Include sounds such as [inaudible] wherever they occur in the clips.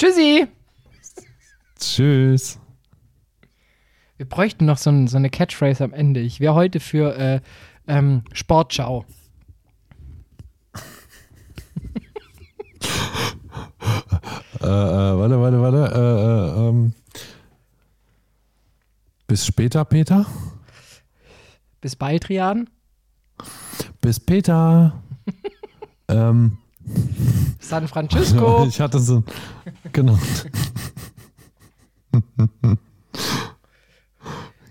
Tschüssi. Tschüss. Wir bräuchten noch so, ein, so eine Catchphrase am Ende. Ich wäre heute für äh, ähm, Sportschau. [laughs] Äh, äh, warte, warte, warte. Äh, äh, ähm. Bis später, Peter. Bis bald, Rian. Bis Peter. [laughs] ähm. San Francisco. [laughs] Ich hatte so. Genau. [laughs]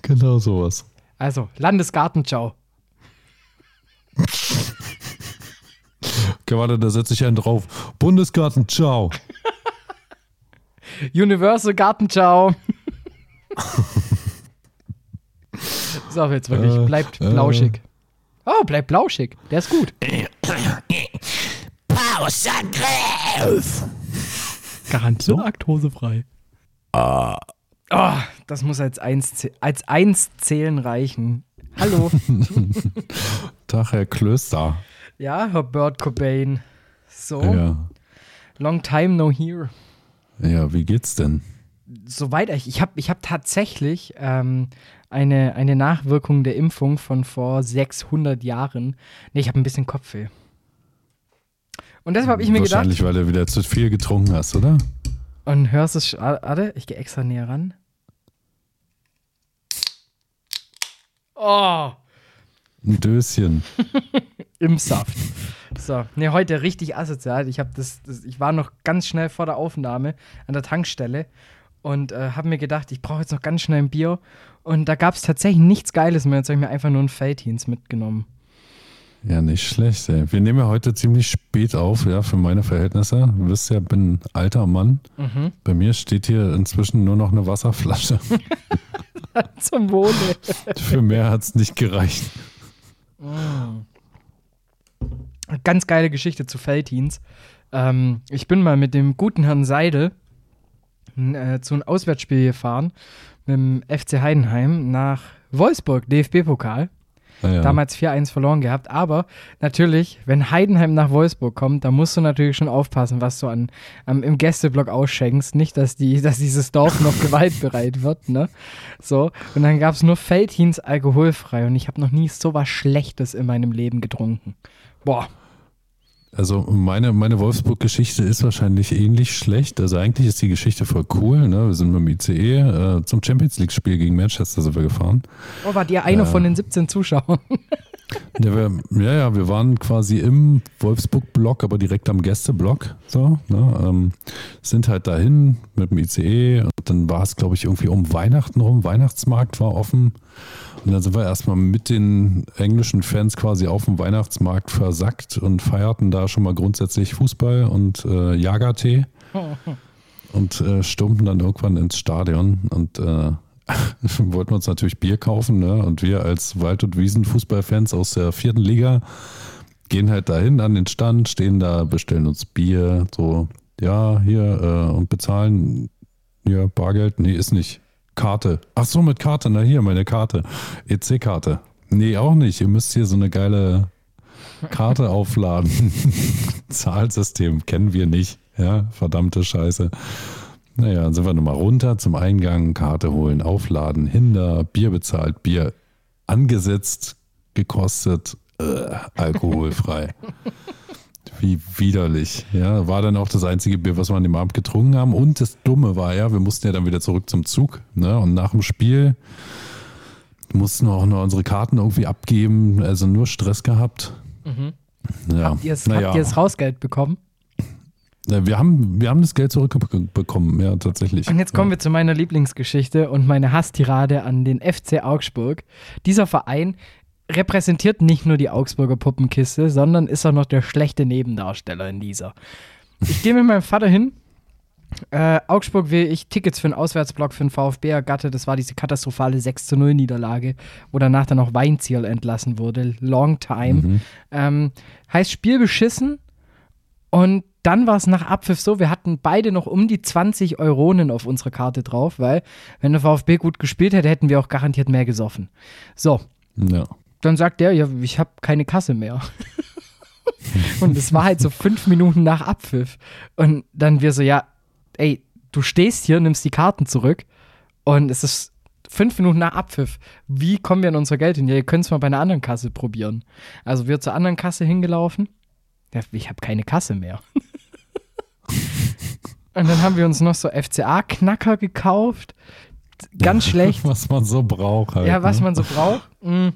genau sowas. Also, Landesgartenschau. Okay, warte, da setze ich einen drauf. Bundesgarten, ciao. [laughs] Universal Gartenschau. so, jetzt wirklich. Äh, Bleibt äh. blauschig. Oh, bleibt blauschig. Der ist gut. Pausenangriff! Garantiert laktosefrei. Oh, das muss als eins, als eins zählen reichen. Hallo. [laughs] Tag, Herr Klöster. ja, Herr Bird Cobain. So, Ja. long time no here. ja, wie geht's denn? Soweit ich, ich habe ich hab tatsächlich ähm, eine, eine Nachwirkung der Impfung von vor 600 Jahren. Nee, ich habe ein bisschen Kopfweh. Und deshalb habe ich mir gedacht, Wahrscheinlich, weil du wieder zu viel getrunken hast, oder? und hörst es, sch- warte, ich gehe extra näher ran. Oh, Ein Döschen. [laughs] im Saft. So, ne, heute richtig asozial. Ich habe das, das, ich war noch ganz schnell vor der Aufnahme an der Tankstelle und äh, habe mir gedacht, ich brauche jetzt noch ganz schnell ein Bier. Und da gab es tatsächlich nichts Geiles mehr. Jetzt habe ich mir einfach nur ein Feldhins mitgenommen. Ja, nicht schlecht, ey. Wir nehmen ja heute ziemlich spät auf, ja, für meine Verhältnisse. Du wisst ja, bin ein alter Mann. Mhm. Bei mir steht hier inzwischen nur noch eine Wasserflasche. [laughs] Zum Wohle. für mehr hat's nicht gereicht. Ganz geile Geschichte zu Feldhins. Ähm, ich bin mal mit dem guten Herrn Seidel äh, zu einem Auswärtsspiel gefahren mit dem FC Heidenheim nach Wolfsburg, DFB-Pokal. Naja. Damals 4-1 verloren gehabt. Aber natürlich, wenn Heidenheim nach Wolfsburg kommt, da musst du natürlich schon aufpassen, was du an, am, im Gästeblock ausschenkst. Nicht, dass, die, [laughs] dass dieses Dorf noch [laughs] gewaltbereit wird. Ne? So. Und dann gab es nur Feldhins alkoholfrei. Und ich habe noch nie so was Schlechtes in meinem Leben getrunken. Boah. Also meine, meine Wolfsburg-Geschichte ist wahrscheinlich ähnlich schlecht. Also eigentlich ist die Geschichte voll cool. Ne? Wir sind mit dem ICE äh, zum Champions League-Spiel gegen Manchester sind wir gefahren. Oh, wart ihr einer von den 17 Zuschauern? [laughs] Ja, wir, ja, ja, wir waren quasi im Wolfsburg-Block, aber direkt am Gästeblock. So, ne, ähm, sind halt dahin mit dem ICE und dann war es, glaube ich, irgendwie um Weihnachten rum. Weihnachtsmarkt war offen. Und dann sind wir erstmal mit den englischen Fans quasi auf dem Weihnachtsmarkt versackt und feierten da schon mal grundsätzlich Fußball und äh, Jagertee [laughs] und äh, stürmten dann irgendwann ins Stadion und äh, [laughs] wollten uns natürlich Bier kaufen. Ne? Und wir als Wald- und Wiesen-Fußballfans aus der vierten Liga gehen halt dahin an den Stand, stehen da, bestellen uns Bier, so, ja, hier äh, und bezahlen ja, Bargeld. Nee, ist nicht. Karte. Ach so, mit Karte. Na hier, meine Karte. EC-Karte. Nee, auch nicht. Ihr müsst hier so eine geile Karte [laughs] aufladen. [laughs] Zahlsystem kennen wir nicht. Ja, verdammte Scheiße. Naja, dann sind wir nochmal runter zum Eingang, Karte holen, aufladen, hinter, Bier bezahlt, Bier angesetzt, gekostet, äh, alkoholfrei. [laughs] Wie widerlich. Ja, war dann auch das einzige Bier, was wir an dem Abend getrunken haben. Und das Dumme war ja, wir mussten ja dann wieder zurück zum Zug. Ne? Und nach dem Spiel mussten wir auch noch unsere Karten irgendwie abgeben. Also nur Stress gehabt. Ja. Habt ihr es naja. habt ihr das Hausgeld bekommen? Ja, wir, haben, wir haben das Geld zurückbekommen, ja, tatsächlich. Und jetzt kommen wir zu meiner Lieblingsgeschichte und meine Hasstirade an den FC Augsburg. Dieser Verein repräsentiert nicht nur die Augsburger Puppenkiste, sondern ist auch noch der schlechte Nebendarsteller in dieser. Ich gehe mit meinem Vater hin. Äh, Augsburg will ich Tickets für einen Auswärtsblock für den VfB ergatte. Das war diese katastrophale 6 zu 0 Niederlage, wo danach dann auch Weinziel entlassen wurde. Long time. Ähm, heißt Spiel beschissen. Und dann war es nach Abpfiff so, wir hatten beide noch um die 20 Euronen auf unserer Karte drauf, weil wenn der VfB gut gespielt hätte, hätten wir auch garantiert mehr gesoffen. So, Ja. dann sagt der, ja, ich habe keine Kasse mehr. [laughs] Und es war halt so fünf Minuten nach Abpfiff. Und dann wir so, ja, ey, du stehst hier, nimmst die Karten zurück und es ist fünf Minuten nach Abpfiff. Wie kommen wir an unser Geld hin? Ja, ihr könnt es mal bei einer anderen Kasse probieren. Also wir zur anderen Kasse hingelaufen. Ja, ich habe keine Kasse mehr. [laughs] und dann haben wir uns noch so FCA-Knacker gekauft. Ganz [laughs] schlecht. Was man so braucht halt. Ja, was ne? man so braucht. Mm.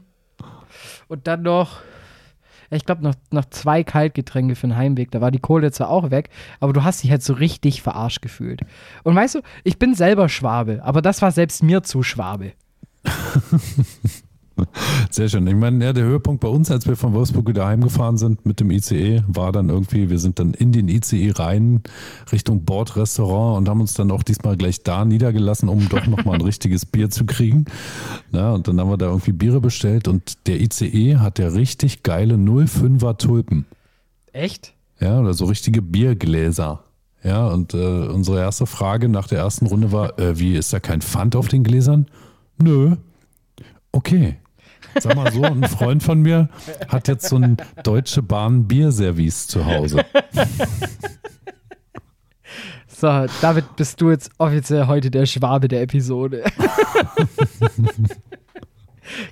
Und dann noch, ich glaube, noch, noch zwei Kaltgetränke für den Heimweg. Da war die Kohle zwar auch weg, aber du hast dich halt so richtig verarscht gefühlt. Und weißt du, ich bin selber Schwabe, aber das war selbst mir zu Schwabe. [laughs] Sehr schön. Ich meine, ja, der Höhepunkt bei uns, als wir von Wolfsburg wieder heimgefahren sind mit dem ICE, war dann irgendwie, wir sind dann in den ICE rein Richtung Bordrestaurant und haben uns dann auch diesmal gleich da niedergelassen, um doch nochmal ein richtiges Bier zu kriegen. Ja, und dann haben wir da irgendwie Biere bestellt und der ICE hat ja richtig geile 05er Tulpen. Echt? Ja, oder so richtige Biergläser. Ja, und äh, unsere erste Frage nach der ersten Runde war, äh, wie, ist da kein Pfand auf den Gläsern? Nö. Okay. Sag mal so, ein Freund von mir hat jetzt so ein Deutsche Bahn Bierservice zu Hause. So, David, bist du jetzt offiziell heute der Schwabe der Episode. [laughs]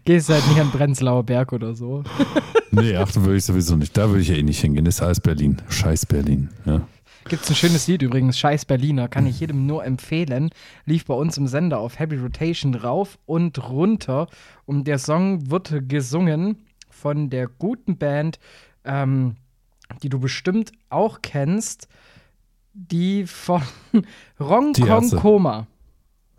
Gehst halt nicht an Prenzlauer Berg oder so. Nee, ach, da würde ich sowieso nicht. Da würde ich ja eh nicht hingehen. Das ist alles Berlin. Scheiß Berlin. Ja. Gibt's ein schönes Lied übrigens, Scheiß Berliner, kann ich jedem nur empfehlen. Lief bei uns im Sender auf Heavy Rotation rauf und runter. Und der Song wird gesungen von der guten Band, ähm, die du bestimmt auch kennst, die von [laughs] Ron Die Ärzte. Koma.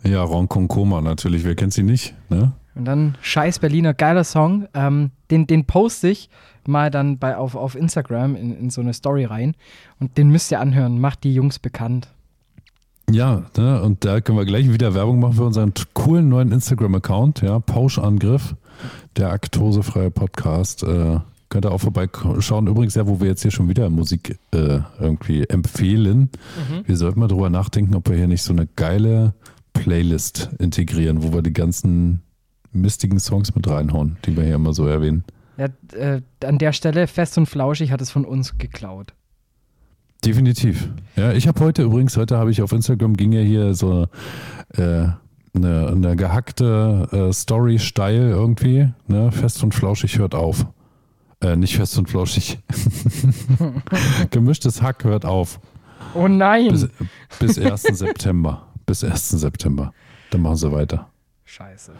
Ja, Ron Koma natürlich. Wer kennt sie nicht? Ne? Und dann Scheiß Berliner, geiler Song. Ähm, den, den poste ich mal dann bei, auf, auf Instagram in, in so eine Story rein. Und den müsst ihr anhören. Macht die Jungs bekannt. Ja, ne, und da können wir gleich wieder Werbung machen für unseren coolen neuen Instagram-Account, ja, Pauschangriff, der aktosefreie Podcast. Äh, könnt ihr auch vorbeischauen. Übrigens, ja, wo wir jetzt hier schon wieder Musik äh, irgendwie empfehlen. Wir sollten mal drüber nachdenken, ob wir hier nicht so eine geile Playlist integrieren, wo wir die ganzen mistigen Songs mit reinhauen, die wir hier immer so erwähnen. Ja, äh, an der Stelle, fest und flauschig, hat es von uns geklaut. Definitiv. Ja, ich habe heute übrigens, heute habe ich auf Instagram ging ja hier so äh, eine, eine gehackte äh, Story steil irgendwie. Ne? Fest und flauschig hört auf. Äh, nicht fest und flauschig. [laughs] Gemischtes Hack hört auf. Oh nein! Bis, bis 1. September. Bis 1. September. Dann machen sie weiter. Scheiße.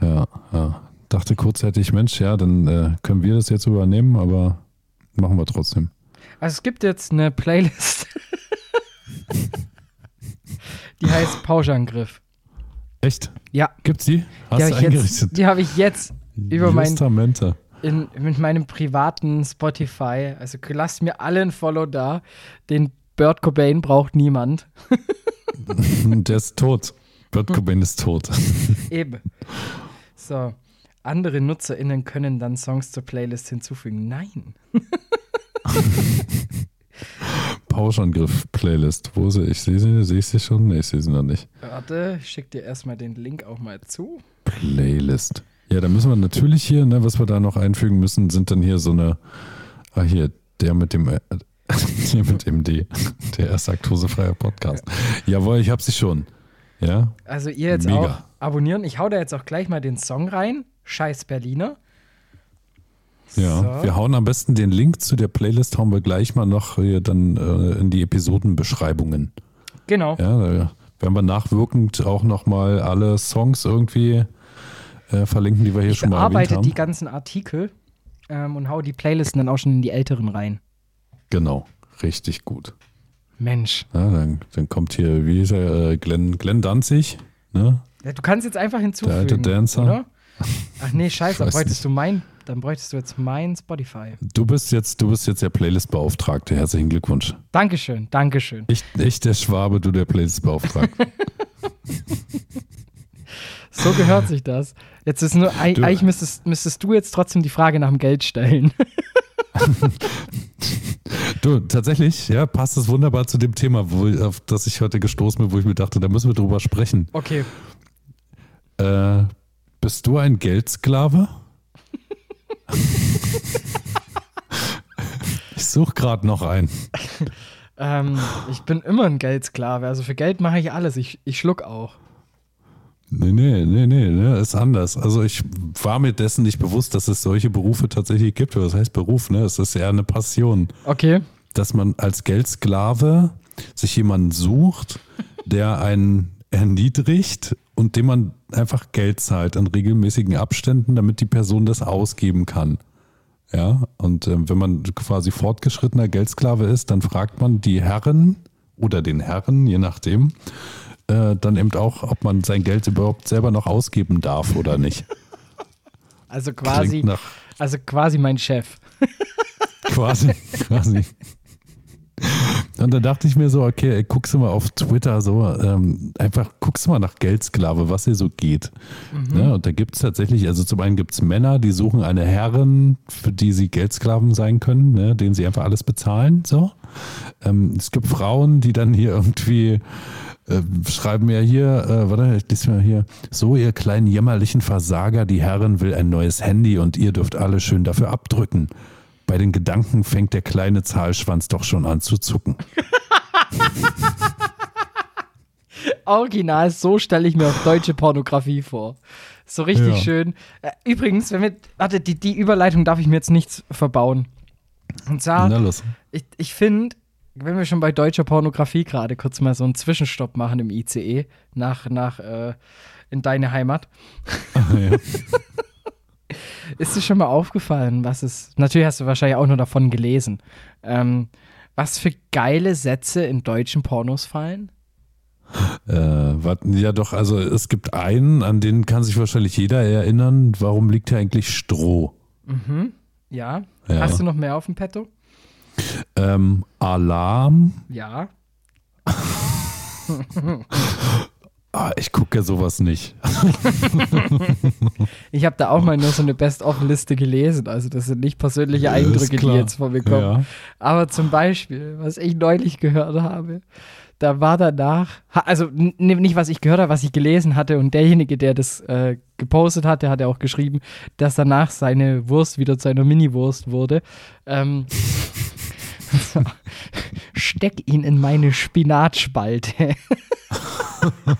Ja, ja. Dachte kurzzeitig, Mensch, ja, dann äh, können wir das jetzt übernehmen, aber machen wir trotzdem. Also es gibt jetzt eine Playlist. [laughs] die heißt Pauschangriff. Echt? Ja, Gibt's die? Hast die habe du ich, jetzt- eingerichtet? die hab ich jetzt über mein, in, mit meinem privaten Spotify. Also lasst mir alle ein Follow da. Den Bird Cobain braucht niemand. [laughs] Der ist tot. Kurt [laughs] Cobain ist tot. Eben. So. Andere NutzerInnen können dann Songs zur Playlist hinzufügen. Nein. [laughs] Pauschangriff-Playlist. Wo sehe ich? Sehe sie? Sehe ich sie schon? Nee, ich sehe sie noch nicht. Warte, ich schick dir erstmal den Link auch mal zu. Playlist. Ja, da müssen wir natürlich hier, ne, was wir da noch einfügen müssen, sind dann hier so eine, ah hier, der mit dem, äh, [laughs] hier mit dem D, der erste laktosefreie Podcast. Jawohl, ich hab sie schon. Ja, Also ihr jetzt Mega. auch abonnieren. Ich hau da jetzt auch gleich mal den Song rein. Scheiß Berliner. ja. So. Wir hauen am besten den Link zu der Playlist, hauen wir gleich mal noch hier dann äh, in die Episodenbeschreibungen. Genau. Ja, da werden wir nachwirkend auch nochmal alle Songs irgendwie äh, verlinken, die wir hier ich schon mal erwähnt bearbeite haben. die ganzen Artikel ähm, und hau die Playlisten dann auch schon in die älteren rein. Genau, richtig gut. Mensch. Ja, dann, dann kommt hier, wie ist er, äh, Glenn, Glenn Danzig, ne? Ja, du kannst jetzt einfach hinzufügen. Der alte Dancer. Oder? Ach nee, [laughs] scheiße, dann bräuchtest du mein, dann bräuchtest du jetzt mein Spotify. Du bist jetzt, du bist jetzt der Playlist-Beauftragte. Herzlichen Glückwunsch. Dankeschön, Dankeschön. Ich, ich der Schwabe, du der Playlist-Beauftragte. [laughs] So gehört sich das. Jetzt ist nur, Du- eigentlich müsstest, müsstest du jetzt trotzdem die Frage nach dem Geld stellen. [laughs] [laughs] du, tatsächlich, ja, passt es wunderbar zu dem Thema, wo, auf das ich heute gestoßen bin, wo ich mir dachte, da müssen wir drüber sprechen. Okay. Äh, bist du ein Geldsklave? [laughs] ich suche gerade noch einen. Ähm, ich bin immer ein Geldsklave. Also für Geld mache ich alles. Ich, ich schluck auch. Nee, nee, nee, nee, ne, ist anders. Also ich war mir dessen nicht bewusst, dass es solche Berufe tatsächlich gibt. Was heißt Beruf, ne? Es ist eher eine Passion. Okay. Dass man als Geldsklave sich jemanden sucht, der einen erniedrigt und dem man einfach Geld zahlt in regelmäßigen Abständen, damit die Person das ausgeben kann. Ja, und äh, wenn man quasi fortgeschrittener Geldsklave ist, dann fragt man die Herren oder den Herren, je nachdem, äh, dann eben auch, ob man sein Geld überhaupt selber noch ausgeben darf oder nicht. [laughs] Also quasi, also quasi mein Chef. [laughs] quasi, quasi. Und dann dachte ich mir so, okay, ey, guckst du mal auf Twitter so, ähm, einfach guckst du mal nach Geldsklave, was hier so geht. Ja, und da gibt es tatsächlich, also zum einen gibt es Männer, die suchen eine Herrin, für die sie Geldsklaven sein können, ne, denen sie einfach alles bezahlen. So. Ähm, es gibt Frauen, die dann hier irgendwie äh, schreiben ja hier, äh, warte, ich lese mal hier, so ihr kleinen jämmerlichen Versager, die Herrin will ein neues Handy und ihr dürft alle schön dafür abdrücken. Bei den Gedanken fängt der kleine Zahlschwanz doch schon an zu zucken. [laughs] Original, so stelle ich mir auch deutsche Pornografie vor. So richtig Ja. schön. Äh, übrigens, wenn wir, warte, die, die Überleitung darf ich mir jetzt nichts verbauen. Und zwar, Na los. ich, ich finde, wenn wir schon bei deutscher Pornografie gerade kurz mal so einen Zwischenstopp machen im ICE nach, nach äh, in deine Heimat, [laughs] ja. [laughs] ist dir schon mal aufgefallen, was es, natürlich hast du wahrscheinlich auch nur davon gelesen, ähm, was für geile Sätze in deutschen Pornos fallen? Äh, wat, ja, doch, also es gibt einen, an den kann sich wahrscheinlich jeder erinnern. Warum liegt hier eigentlich Stroh? Ja. Ja. Hast du noch mehr auf dem Petto? Ähm, Alarm. Ja. [laughs] Ah, ich gucke ja sowas nicht. [laughs] Ich habe da auch mal nur so eine Best-of-Liste gelesen. Also das sind nicht persönliche Eindrücke, die jetzt von mir kommen. Ja. Aber zum Beispiel, was ich neulich gehört habe, da war danach, also nicht was ich gehört habe, was ich gelesen hatte und derjenige, der das äh, gepostet hat, der hat ja auch geschrieben, dass danach seine Wurst wieder zu einer Mini-Wurst wurde. Ähm. [laughs] [laughs] Steck ihn in meine Spinatspalte. [laughs]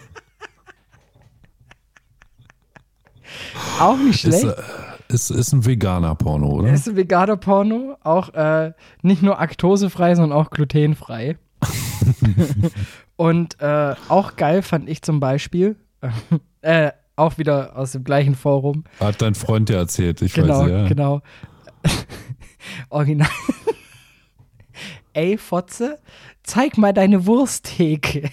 auch nicht Ist, schlecht. äh, ist, ist ein veganer Porno, oder? ist ein veganer Porno, auch äh, nicht nur laktosefrei, sondern auch glutenfrei. [laughs] Und äh, auch geil fand ich zum Beispiel, äh, auch wieder aus dem gleichen Forum, Hat dein Freund dir erzählt, ich genau, weiß ja. genau. Original. Ey, Fotze, zeig mal deine Wursttheke.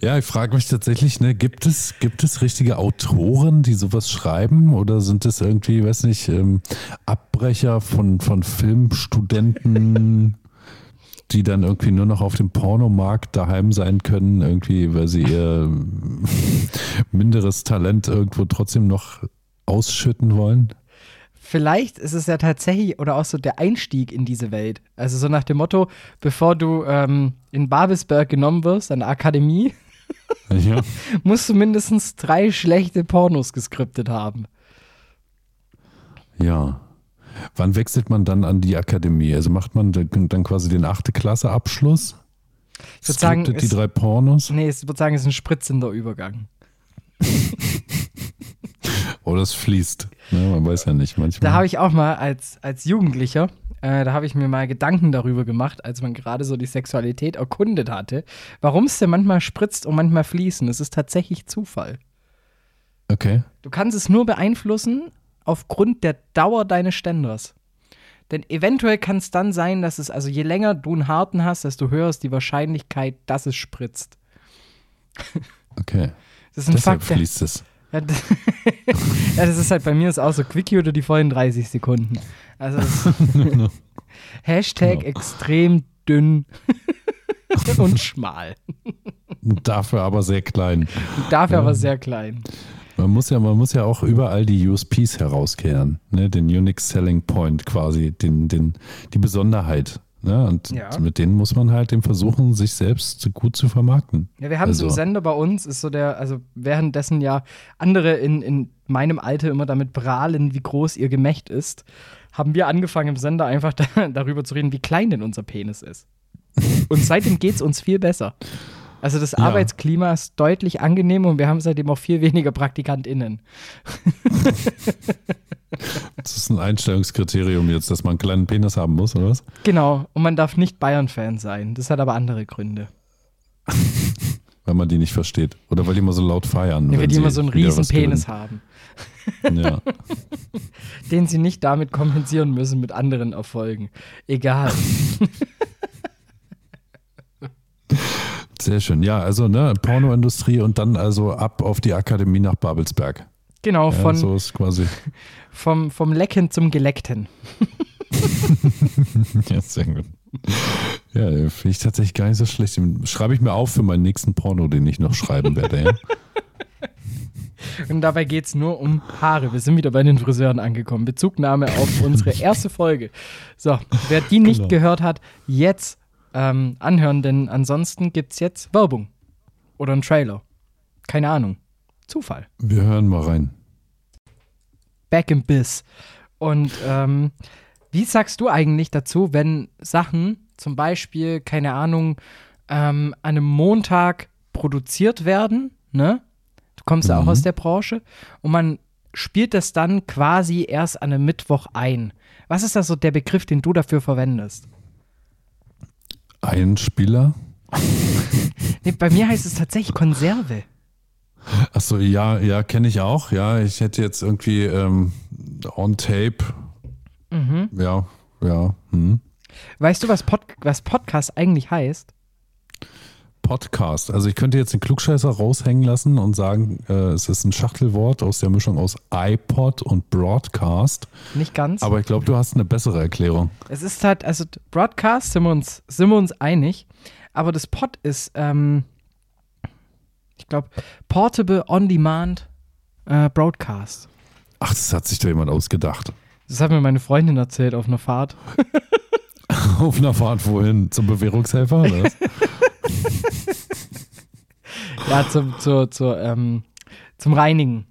Ja, ich frage mich tatsächlich, ne, gibt es, gibt es richtige Autoren, die sowas schreiben? Oder sind es irgendwie, weiß nicht, ähm, Abbrecher von, von Filmstudenten, [laughs] die dann irgendwie nur noch auf dem Pornomarkt daheim sein können, irgendwie, weil sie ihr [laughs] minderes Talent irgendwo trotzdem noch ausschütten wollen? Vielleicht ist es ja tatsächlich oder auch so der Einstieg in diese Welt. Also so nach dem Motto, bevor du ähm, in Babelsberg genommen wirst, an der Akademie, [laughs] Ja. [laughs] musst du mindestens drei schlechte Pornos geskriptet haben. ja. Wann wechselt man dann an die Akademie? Also macht man dann quasi den achte Klasse Abschluss? Ich würd sagen, die es- drei Pornos? Nee, ich würde sagen, es ist ein spritzender Übergang. [laughs] [laughs] Oder es fließt. Ne, man weiß ja nicht. Manchmal. Da habe ich auch mal als, als Jugendlicher, äh, da habe ich mir mal Gedanken darüber gemacht, als man gerade so die Sexualität erkundet hatte, warum es denn manchmal spritzt und manchmal fließen. Es ist tatsächlich Zufall. okay. Du kannst es nur beeinflussen aufgrund der Dauer deines Ständers. Denn eventuell kann es dann sein, dass es, also je länger du einen harten hast, desto höher ist die Wahrscheinlichkeit, dass es spritzt. Okay. Das ist ein Deshalb Fakt. Fließt es. [laughs] ja, das- ja, ist halt bei mir ist auch so Quickie oder die vollen 30 Sekunden. Also [laughs] Hashtag Genau. extrem dünn [laughs] und schmal. Dafür aber sehr klein. Dafür aber sehr klein. Man muss ja, man muss ja auch überall die USPs herauskehren. Ne? Den Unique Selling Point quasi, den, den, die Besonderheit. Ne? Und Ja. mit denen muss man halt eben versuchen, sich selbst gut zu vermarkten. Ja, wir haben so einen Also- Sender bei uns, ist so der, also währenddessen ja andere in, in meinem Alter immer damit prahlen, wie groß ihr Gemächt ist, haben wir angefangen im Sender einfach da, [laughs] darüber zu reden, wie klein denn unser Penis ist. [laughs] Und seitdem geht es uns viel besser. Also das Ja. Arbeitsklima ist deutlich angenehmer und wir haben seitdem auch viel weniger PraktikantInnen. [laughs] Das ist ein Einstellungskriterium jetzt, dass man einen kleinen Penis haben muss, oder was? Genau, und man darf nicht Bayern-Fan sein. Das hat aber andere Gründe. [laughs] Weil man die nicht versteht. Oder weil die immer so laut feiern. Weil wenn die immer so einen riesen Penis haben. [laughs] Ja. den sie nicht damit kompensieren müssen mit anderen Erfolgen. Egal. Sehr schön. Ja, also ne, Pornoindustrie und dann also ab auf die Akademie nach Babelsberg. Genau, Ja, von, so ist quasi. [laughs] vom, vom Lecken zum Geleckten. [laughs] Ja, sehr gut. Ja, finde ich tatsächlich gar nicht so schlecht. Schreibe ich mir auf für meinen nächsten Porno, den ich noch schreiben werde. Ja? [laughs] Und dabei geht es nur um Haare. Wir sind wieder bei den Friseuren angekommen. Bezugnahme auf unsere erste Folge. So, wer die nicht Genau. gehört hat, jetzt ähm, anhören, denn ansonsten gibt es jetzt Werbung. Oder einen Trailer. Keine Ahnung. Zufall. Wir hören mal rein. Back in Biss. Und ähm, wie sagst du eigentlich dazu, wenn Sachen zum Beispiel, keine Ahnung, ähm, an einem Montag produziert werden, ne? Du kommst ja auch Mhm. aus der Branche und man spielt das dann quasi erst an einem Mittwoch ein. Was ist da so der Begriff, den du dafür verwendest? Ein Spieler. Nee, bei mir heißt es tatsächlich Konserve. Achso, ja, ja, kenne ich auch. Ja, ich hätte jetzt irgendwie ähm, on tape. Mhm. Ja, ja. Hm. Weißt du, was, Pod was Podcast eigentlich heißt? Podcast. Also ich könnte jetzt den Klugscheißer raushängen lassen und sagen, äh, es ist ein Schachtelwort aus der Mischung aus iPod und Broadcast. Nicht ganz. Aber ich glaube, du hast eine bessere Erklärung. Es ist halt, also Broadcast sind wir uns, sind wir uns einig, aber das Pod ist, ähm, ich glaube, Portable On-Demand äh, Broadcast. Ach, das hat sich doch jemand ausgedacht. Das hat mir meine Freundin erzählt auf einer Fahrt. [laughs] Auf einer Fahrt wohin? Zum Bewährungshelfer? Oder? [laughs] Ja, zum, zur, zur, ähm, zum Reinigen.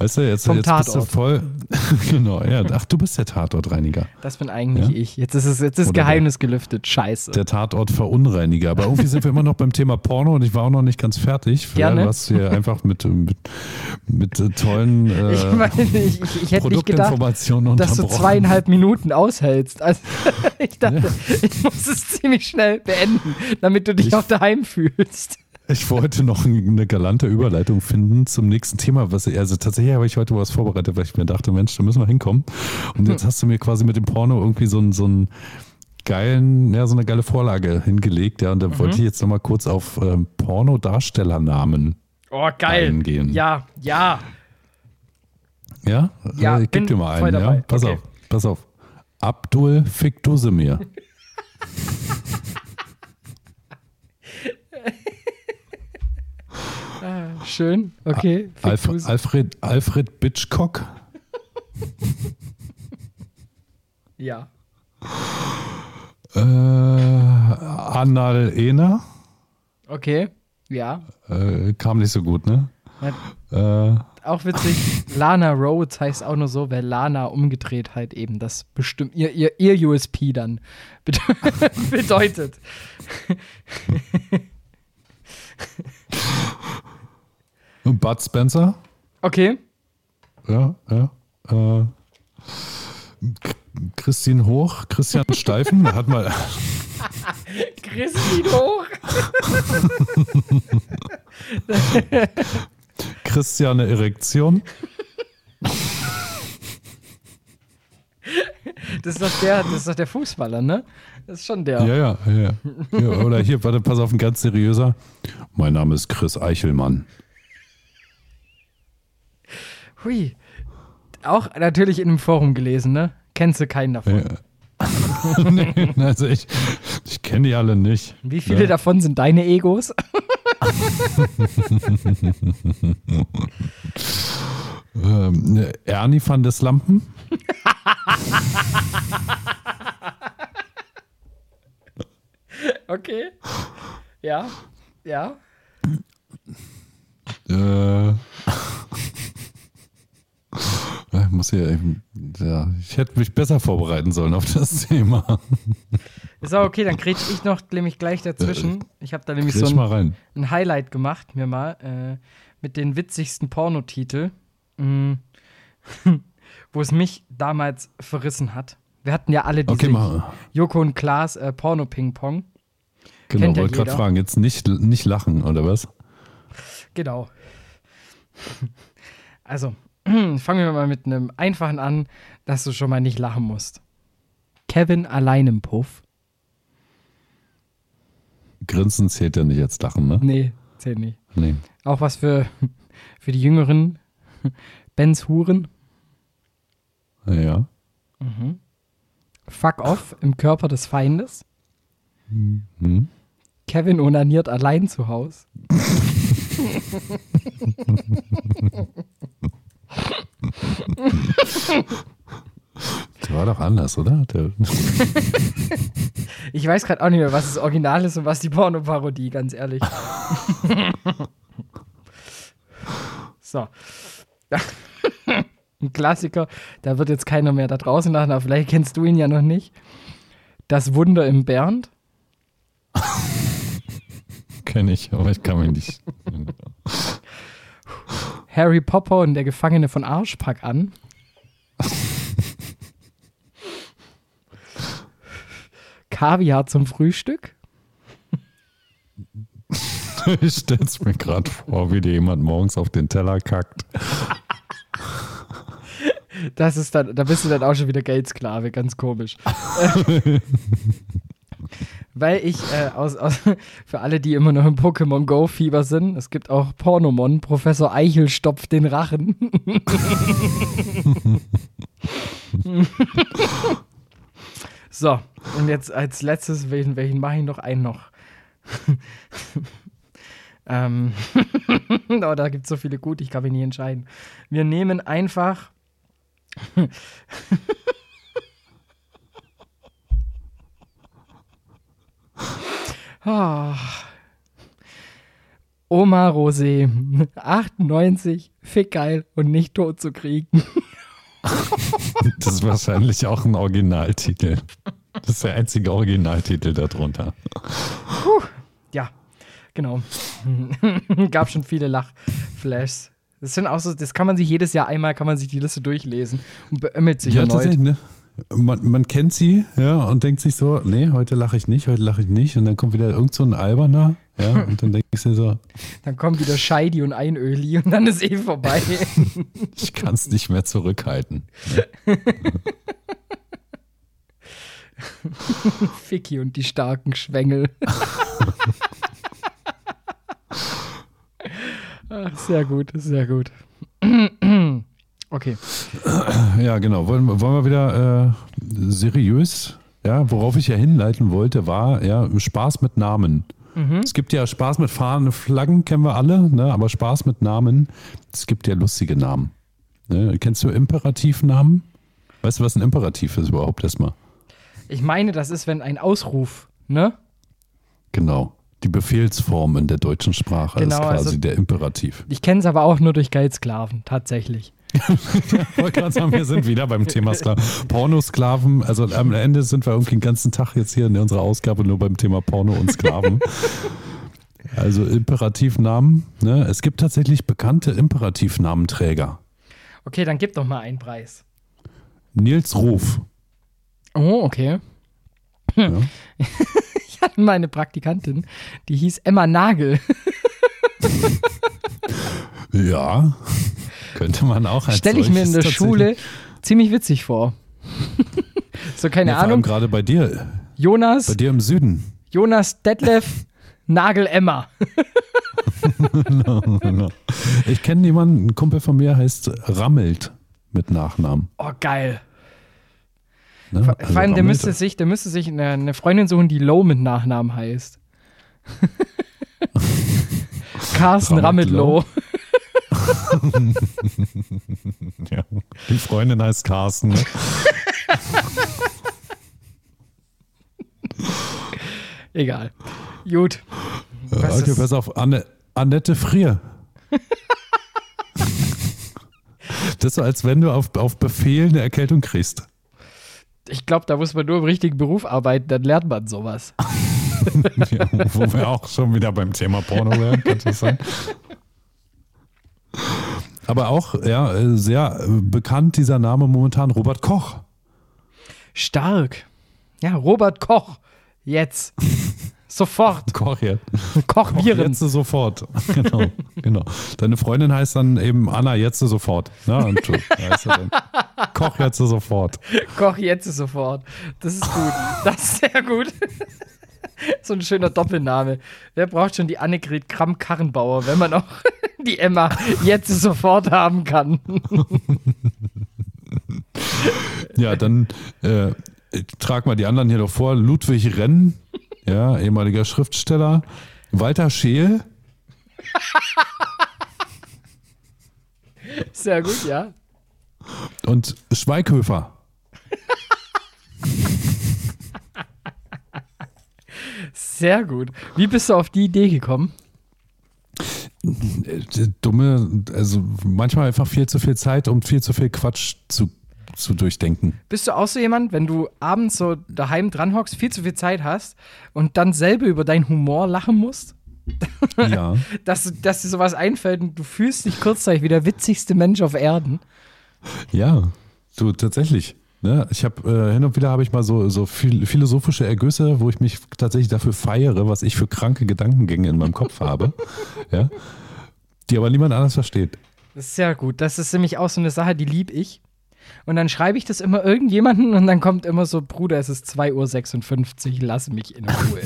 Weißt du, jetzt, Vom jetzt bist du voll. [laughs] genau, ja. Ach, du bist der Tatortreiniger. Das bin eigentlich Ja? ich. Jetzt ist es jetzt ist Oder Geheimnis gelüftet. Scheiße. Der Tatortverunreiniger. Aber irgendwie sind wir immer noch beim Thema Porno und ich war auch noch nicht ganz fertig. Gerne. Was hier einfach mit, mit, mit äh, tollen [laughs] äh, ich meine, ich, ich, ich hätte nicht gedacht, Produktinformationen dass du zweieinhalb Minuten aushältst. Also, [laughs] ich dachte, ich muss es ziemlich schnell beenden, damit du dich Ich- auch daheim fühlst. Ich wollte noch eine galante Überleitung finden zum nächsten Thema. Was, also tatsächlich habe ich heute was vorbereitet, weil ich mir dachte, Mensch, da müssen wir hinkommen. Und Hm. jetzt hast du mir quasi mit dem Porno irgendwie so einen, so einen geilen, ja, so eine geile Vorlage hingelegt. Ja, und da Mhm. wollte ich jetzt nochmal kurz auf ähm, Pornodarstellernamen Oh, geil. eingehen. Ja, ja. Ja? Ja, äh, ich bin geb dir mal einen, ja? Pass Okay. auf, pass auf. Abdul Fikdusemir. [laughs] Ah, schön. Okay. Alf Fick du's. Alfred, Alfred Bitchcock. [laughs] ja. Äh, Annal Ehner. Okay. Ja. Äh, kam nicht so gut, ne? Ja, Äh, Auch witzig. Lana Rhodes heißt auch nur so, weil Lana umgedreht halt eben das bestimmt ihr, ihr, ihr USP dann [laughs] bede- bedeutet. [laughs] und Bud Spencer. Okay. Ja, ja. Äh, Christine Hoch, Christian [laughs] Steifen, hat mal. Christine hoch. [laughs] Christiane Erektion. Das ist doch der, das ist doch der Fußballer, ne? Das ist schon der. Ja, ja, ja. ja. Oder hier, warte, pass auf, ein ganz seriöser. Mein Name ist Chris Eichelmann. Hui. Auch natürlich in einem Forum gelesen, ne? Kennst du keinen davon? Ja. [laughs] nee, also ich, ich kenne die alle nicht. Wie viele Ja. davon sind deine Egos? [laughs] Ähm, ne, Ernie van des Lampen. Okay. Ja. Ja. Äh, äh, muss hier, ja, ich hätte mich besser vorbereiten sollen auf das Thema. Ist auch okay, dann kriege ich noch nämlich gleich dazwischen. Ich habe da nämlich so ein, ein Highlight gemacht, mir mal, äh, mit den witzigsten Pornotitel, mm, [laughs] wo es mich damals verrissen hat. Wir hatten ja alle diese Okay. Joko und Klaas äh, Porno-Ping-Pong. Genau, Kennt ja wollte gerade jeder. fragen, jetzt nicht, nicht lachen, oder was? Genau. Also, fangen wir mal mit einem einfachen an, dass du schon mal nicht lachen musst. Kevin allein im Puff. Grinsen zählt ja nicht als Lachen, ne? Nee, zählt nicht. Nee. Auch was für, [laughs] für die Jüngeren. [laughs] Bens Huren. Ja. Fuck off im Körper des Feindes. Hm? Kevin onaniert allein zu Hause. [laughs] [laughs] Der war doch anders, oder? Der, Ich weiß gerade auch nicht mehr, was das Original ist und was die Pornoparodie, ganz ehrlich. [laughs] so. Ein Klassiker, da wird jetzt keiner mehr da draußen lachen, aber vielleicht kennst du ihn ja noch nicht. Das Wunder im Bernd. [laughs] kenne ich, aber ich kann mich nicht. Harry Potter und der Gefangene von Arschpack an. [laughs] Kaviar zum Frühstück. [laughs] Ich stell's mir gerade vor, wie dir jemand morgens auf den Teller kackt. Das ist dann, da bist du dann auch schon wieder Geldsklave, ganz komisch. [laughs] Weil ich äh, aus, aus, [laughs] für alle, die immer noch im Pokémon Go-Fieber sind, es gibt auch Pornomon, Professor Eichel stopft den Rachen. [laughs] so, und jetzt als letztes, welchen, welchen mache ich noch? Einen noch. [laughs] ähm, oh, da gibt es so viele gut, ich kann mich nicht entscheiden. Wir nehmen einfach. Ah. Oma Rosé, [laughs] 98, fick geil und nicht tot zu kriegen. [laughs] Das ist wahrscheinlich auch ein Originaltitel. Das ist der einzige Originaltitel darunter. Ja, genau. [laughs] Gab schon viele Lachflashs. Das sind auch so, das kann man sich jedes Jahr einmal, kann man sich die Liste durchlesen und beömmelt sich Ja, erneut. ne? Man, man kennt sie, ja, und denkt sich so, nee, heute lache ich nicht, heute lache ich nicht. Und dann kommt wieder irgend so ein Alberner, ja, und dann denkst du so, [laughs] Dann kommt wieder Scheidi und Einöli und dann ist eh vorbei. [laughs] ich kann es nicht mehr zurückhalten. [laughs] Ficky und die starken Schwengel. Ach, sehr gut, sehr gut. [clears throat] Okay. [clears throat] Ja, genau. Wollen, wir- wollen wir wieder äh, seriös? Ja, worauf ich ja hinleiten wollte, war ja Spaß mit Namen. Es gibt ja Spaß mit Fahnen, Flaggen kennen wir alle, ne? aber Spaß mit Namen, es gibt ja lustige Namen. Ne? Kennst du Imperativnamen? Weißt du, was ein Imperativ ist überhaupt erstmal? Ich meine, das ist, wenn ein Ausruf, ne? Genau. Die Befehlsform in der deutschen Sprache Genau, ist quasi also- der Imperativ. Ich kenne es aber auch nur durch Geldsklaven, tatsächlich. Ich wollte gerade sagen, wir sind wieder beim Thema Sklaven. Pornosklaven, also am Ende sind wir irgendwie den ganzen Tag jetzt hier in unserer Ausgabe nur beim Thema Porno und Sklaven. Also Imperativnamen. Ne? Es gibt tatsächlich bekannte Imperativnamenträger. Okay, dann gib doch mal einen Preis. Nils Ruf. Oh, okay. Ja. [laughs] Ich hatte mal eine Praktikantin, die hieß Emma Nagel. [laughs] Ja, könnte man auch als Stelle ich mir in der Schule ziemlich witzig vor. [laughs] so, keine Ja, vor Ahnung. gerade bei dir, Jonas, bei dir im Süden. Jonas Detlef, Nagel Emma. [laughs] Ich kenne jemanden, ein Kumpel von mir heißt Rammelt mit Nachnamen. Oh, geil. Ne? Vor Also vor allem, der Rammelt- müsste sich, der müsste sich eine, eine Freundin suchen, die Low mit Nachnamen heißt. [laughs] Carsten Rammelt-Loh? Rammetlow. [laughs] Ja. Die Freundin heißt Carsten. Ne? Egal. Gut. Was okay, ist- pass auf, Anne, Annette Frier. Das ist so, als wenn du auf, auf Befehl eine Erkältung kriegst. Ich glaube, da muss man nur im richtigen Beruf arbeiten, dann lernt man sowas. [laughs] ja, wo wir auch schon wieder beim Thema Porno wären, könnte das sein. [laughs] Aber auch, ja, äh, sehr bekannt dieser Name momentan, Robert Koch. Stark. Ja, Robert Koch. Jetzt. [laughs] Sofort. Koch jetzt. Koch Viren. jetzt sofort. [laughs] Genau, genau. Deine Freundin heißt dann eben Anna jetzt sofort. Ne? Und heißt dann [laughs] Koch jetzt sofort. Koch jetzt sofort. Das ist gut. Das ist sehr gut. So ein schöner Doppelname. Wer braucht schon die Annegret Kramp-Karrenbauer, wenn man auch [laughs] die Emma jetzt sofort haben kann? Ja, dann äh, trag mal die anderen hier noch vor. Ludwig Renn, ja, ehemaliger Schriftsteller. Walter Scheel, Sehr gut, ja. und Schweighöfer. Sehr gut. Wie bist du auf die Idee gekommen? Äh, Dumme, also manchmal einfach viel zu viel Zeit, um viel zu viel Quatsch zu, zu durchdenken. Bist du auch so jemand, wenn du abends so daheim dran hockst, viel zu viel Zeit hast und dann selber über deinen Humor lachen musst? [laughs] Ja. Dass, dass dir sowas einfällt und du fühlst dich kurzzeitig wie der witzigste Mensch auf Erden. Ja, du tatsächlich. Ne? Ich habe äh, hin und wieder habe ich mal so, so phil- philosophische Ergüsse, wo ich mich tatsächlich dafür feiere, was ich für kranke Gedankengänge in meinem Kopf habe, [laughs] ja? die aber niemand anders versteht. Das ist sehr gut. Das ist nämlich auch so eine Sache, die lieb ich. Und dann schreibe ich das immer irgendjemanden und dann kommt immer so, Bruder, es ist 2.56 Uhr, lass mich in Ruhe.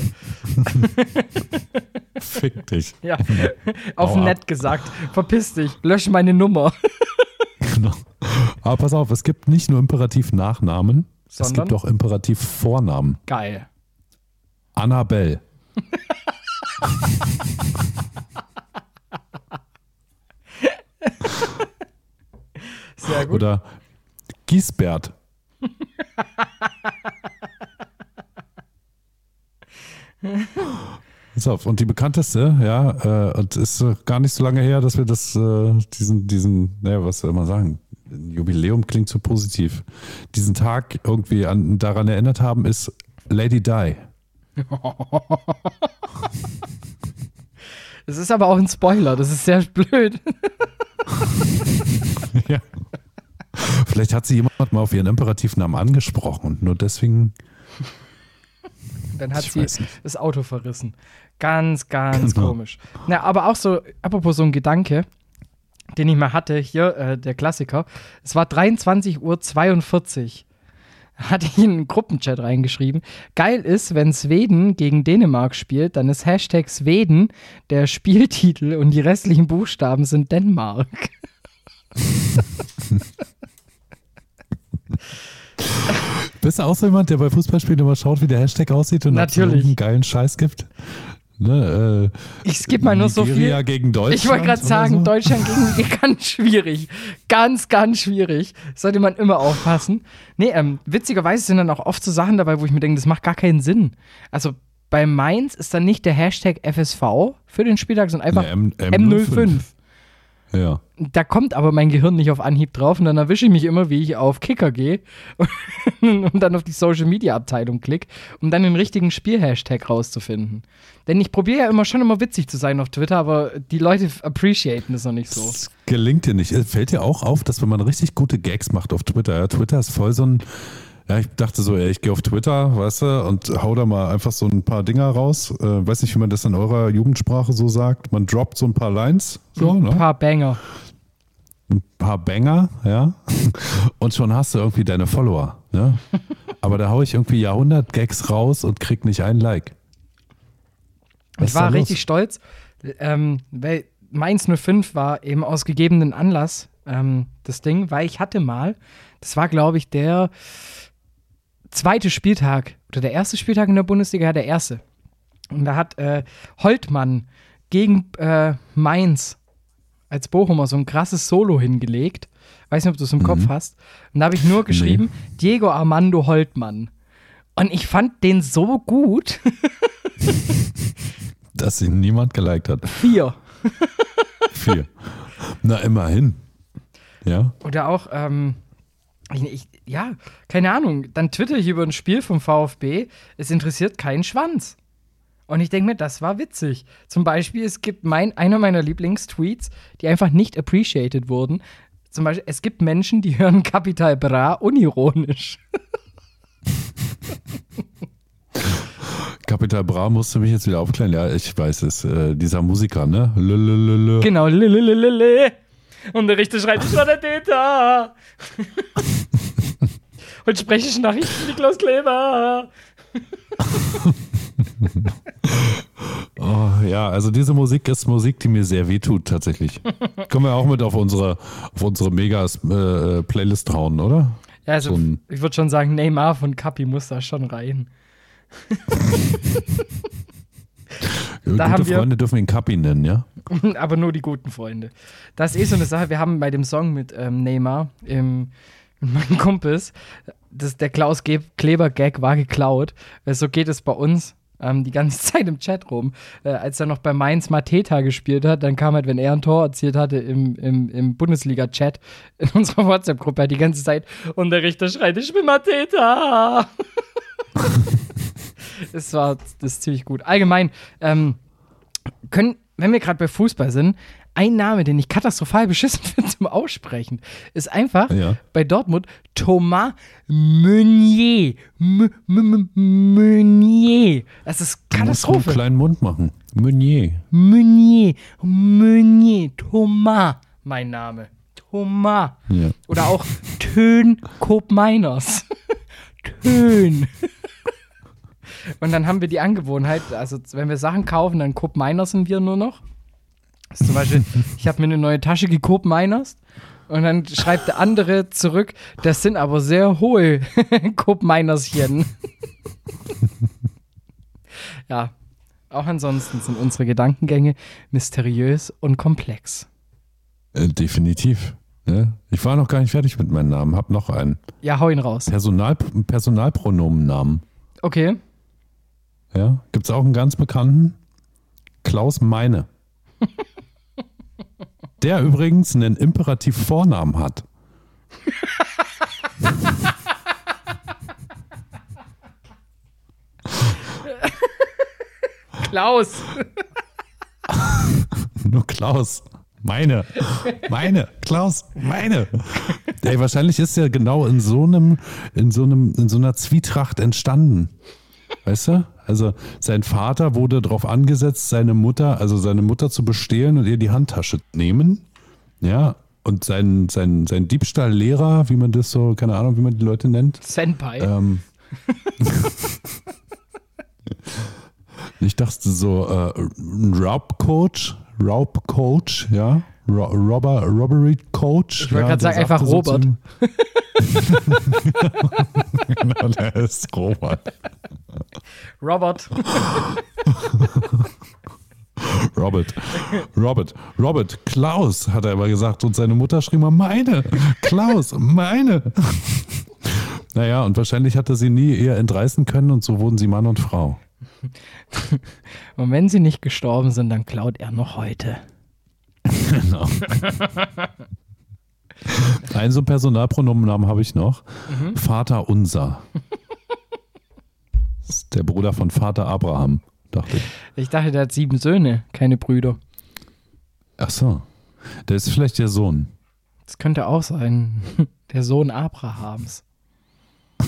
[laughs] Fick dich. ja, [laughs] auf Hau ab. nett gesagt. Verpiss dich, lösch meine Nummer. Genau. Aber pass auf, es gibt nicht nur Imperativ-Nachnamen, es gibt auch Imperativ-Vornamen. Geil. Annabelle. Sehr gut. Oder Giesbert. Pass auf, und die bekannteste, ja, äh, und ist äh, gar nicht so lange her, dass wir das, äh, diesen, diesen, naja, was soll man sagen, Jubiläum klingt so positiv, diesen Tag irgendwie an, daran erinnert haben, ist Lady Di. [laughs] Das ist aber auch ein Spoiler, das ist sehr blöd. [laughs] ja. Vielleicht hat sie jemand mal auf ihren Imperativnamen angesprochen und nur deswegen. Dann hat Ich sie das Auto verrissen. Ganz, ganz Genau. komisch. Na, aber auch so, apropos so ein Gedanke, den ich mal hatte, hier, äh, der Klassiker. Es war 23.42 Uhr. Hatte ich in einen Gruppenchat reingeschrieben. Geil ist, wenn Schweden gegen Dänemark spielt, dann ist Hashtag Schweden der Spieltitel und die restlichen Buchstaben sind Dänemark. Bist du auch so jemand, der bei Fußballspielen immer schaut, wie der Hashtag aussieht und Natürlich. einen geilen Scheiß gibt? Ne, äh, Ich skippe mal nur so viel. Nigeria gegen Deutschland. Ich wollte gerade sagen, so? Deutschland gegen [laughs] ganz schwierig. Ganz, ganz schwierig. Sollte man immer aufpassen. Nee, ähm, witzigerweise sind dann auch oft so Sachen dabei, wo ich mir denke, das macht gar keinen Sinn. Also bei Mainz ist dann nicht der Hashtag FSV für den Spieltag, sondern einfach Nee, M- M05. Ja. Da kommt aber mein Gehirn nicht auf Anhieb drauf und dann erwische ich mich immer, wie ich auf Kicker gehe [laughs] und dann auf die Social Media Abteilung klicke, um dann den richtigen Spiel-Hashtag rauszufinden. Denn ich probiere ja immer schon immer witzig zu sein auf Twitter, aber die Leute appreciaten das noch nicht so. Das gelingt dir nicht. Es Fällt dir auch auf, dass wenn man richtig gute Gags macht auf Twitter, ja, Twitter ist voll so ein, ja, ich dachte so, ey, ich gehe auf Twitter, weißt du, und hau da mal einfach so ein paar Dinger raus. Äh, weiß nicht, wie man das in eurer Jugendsprache so sagt. Man droppt so ein paar Lines, so, Ein ne? paar Banger. ein paar Banger, ja, [laughs] und schon hast du irgendwie deine Follower, ne? [laughs] Aber da hau ich irgendwie Jahrhundert Gags raus und krieg nicht ein Like. Was Ich war richtig stolz, ähm, weil Mainz 05 war eben aus gegebenen Anlass ähm, das Ding, weil ich hatte mal, das war glaube ich der zweite Spieltag oder der erste Spieltag in der Bundesliga, ja der erste. Und da hat äh, Holtmann gegen äh, Mainz als Bochumer so ein krasses Solo hingelegt. Weiß nicht, ob du es im Kopf hast. Und da habe ich nur geschrieben, Diego Armando Holtmann. Und ich fand den so gut. [laughs] Dass ihn niemand geliked hat. Vier. Vier. Na, immerhin. Ja? Oder auch, ähm, ich, ich, ja, keine Ahnung, dann twitter ich über ein Spiel vom VfB, es interessiert keinen Schwanz. Und ich denke mir, das war witzig. Zum Beispiel, es gibt mein, einer meiner Lieblingstweets, die einfach nicht appreciated wurden. Zum Beispiel, es gibt Menschen, die [laughs] hören Capital Bra unironisch. Capital Bra musste mich jetzt wieder aufklären. Ja, ich weiß es. Äh, dieser Musiker, ne? Genau. Und der Richter schreit, ich war der Täter. Und spreche ich Nachrichten wie Klaus Kleber. [laughs] Oh, ja, also diese Musik ist Musik, die mir sehr wehtut, tatsächlich. Können wir auch mit auf unsere, auf unsere Megas-Playlist hauen, oder? Ja, also So ich würde schon sagen, Neymar von Kapi muss da schon rein. [laughs] Gute haben wir- Freunde dürfen ihn Kapi nennen, ja? [laughs] Aber nur die guten Freunde. Das ist eh so eine Sache. Wir haben bei dem Song mit ähm, Neymar im, mit meinen Kumpels, das, der Klaus Kleber-Gag war geklaut. Weil so geht es bei uns ähm, die ganze [laughs] Zeit im Chat rum. Äh, als er noch bei Mainz Mateta gespielt hat, dann kam halt, wenn er ein Tor erzielt hatte im, im, im Bundesliga-Chat in [laughs] unserer WhatsApp-Gruppe halt die ganze Zeit und der Richter schreit, ich bin Mateta. Das war das ist ziemlich gut. Allgemein, ähm, können, wenn wir gerade bei Fußball sind, ein Name, den ich katastrophal beschissen [laughs] finde zum Aussprechen, ist einfach Ja. bei Dortmund Thomas Meunier. M M Meunier. Das ist Du musst einen Katastrophe. kleinen Mund machen. Meunier. Meunier. Meunier. Thomas. Mein Name. Thomas. Ja. Oder auch Tön Coop Miners. [laughs] Tön. [laughs] Und dann haben wir die Angewohnheit, also wenn wir Sachen kaufen, dann Coop Minersen wir nur noch. Ist zum Beispiel, [laughs] ich habe mir eine neue Tasche gecoop Miners und dann schreibt der andere zurück, das sind aber sehr hohe [laughs] Coop Minerschen. [laughs] ja, auch ansonsten sind unsere Gedankengänge mysteriös und komplex. Äh, definitiv. Ne? Ich war noch gar nicht fertig mit meinem Namen. Hab noch einen. Ja, hau ihn raus. Personal, Personalpronomennamen. Okay. Ja? Gibt es auch einen ganz bekannten? Klaus Meine. [laughs] Der übrigens einen Imperativ-Vornamen hat. [laughs] Klaus. [laughs] Nur Klaus. Meine. Meine. Klaus. Meine. Ey, wahrscheinlich ist er genau in so einem, in so einem, in so einer Zwietracht entstanden. Weißt du? Also sein Vater wurde darauf angesetzt, seine Mutter, also seine Mutter zu bestehlen und ihr die Handtasche nehmen. Ja. Und sein, sein, sein Diebstahllehrer, wie man das so, keine Ahnung, wie man die Leute nennt, Senpai. ähm, [laughs] ich dachte so, äh, ein Raub-Coach, Raub-Coach, ja, Ro Robber, Robbery-Coach. Ich wollte ja, gerade sagen, einfach so Robert. [laughs] [laughs] genau, der ist Robert. Robert. Robert, Robert, Robert, Klaus, hat er immer gesagt. Und seine Mutter schrieb mal, meine, Klaus, meine. Naja, und wahrscheinlich hat er sie nie eher entreißen können und so wurden sie Mann und Frau. Und wenn sie nicht gestorben sind, dann klaut er noch heute. Genau. Einen so Personalpronomennamen habe ich noch. Vater unser. Das ist der Bruder von Vater Abraham, dachte ich. Ich dachte, der hat sieben Söhne, keine Brüder. Ach so. Der ist vielleicht der Sohn. Das könnte auch sein. [laughs] Der Sohn Abrahams. [laughs]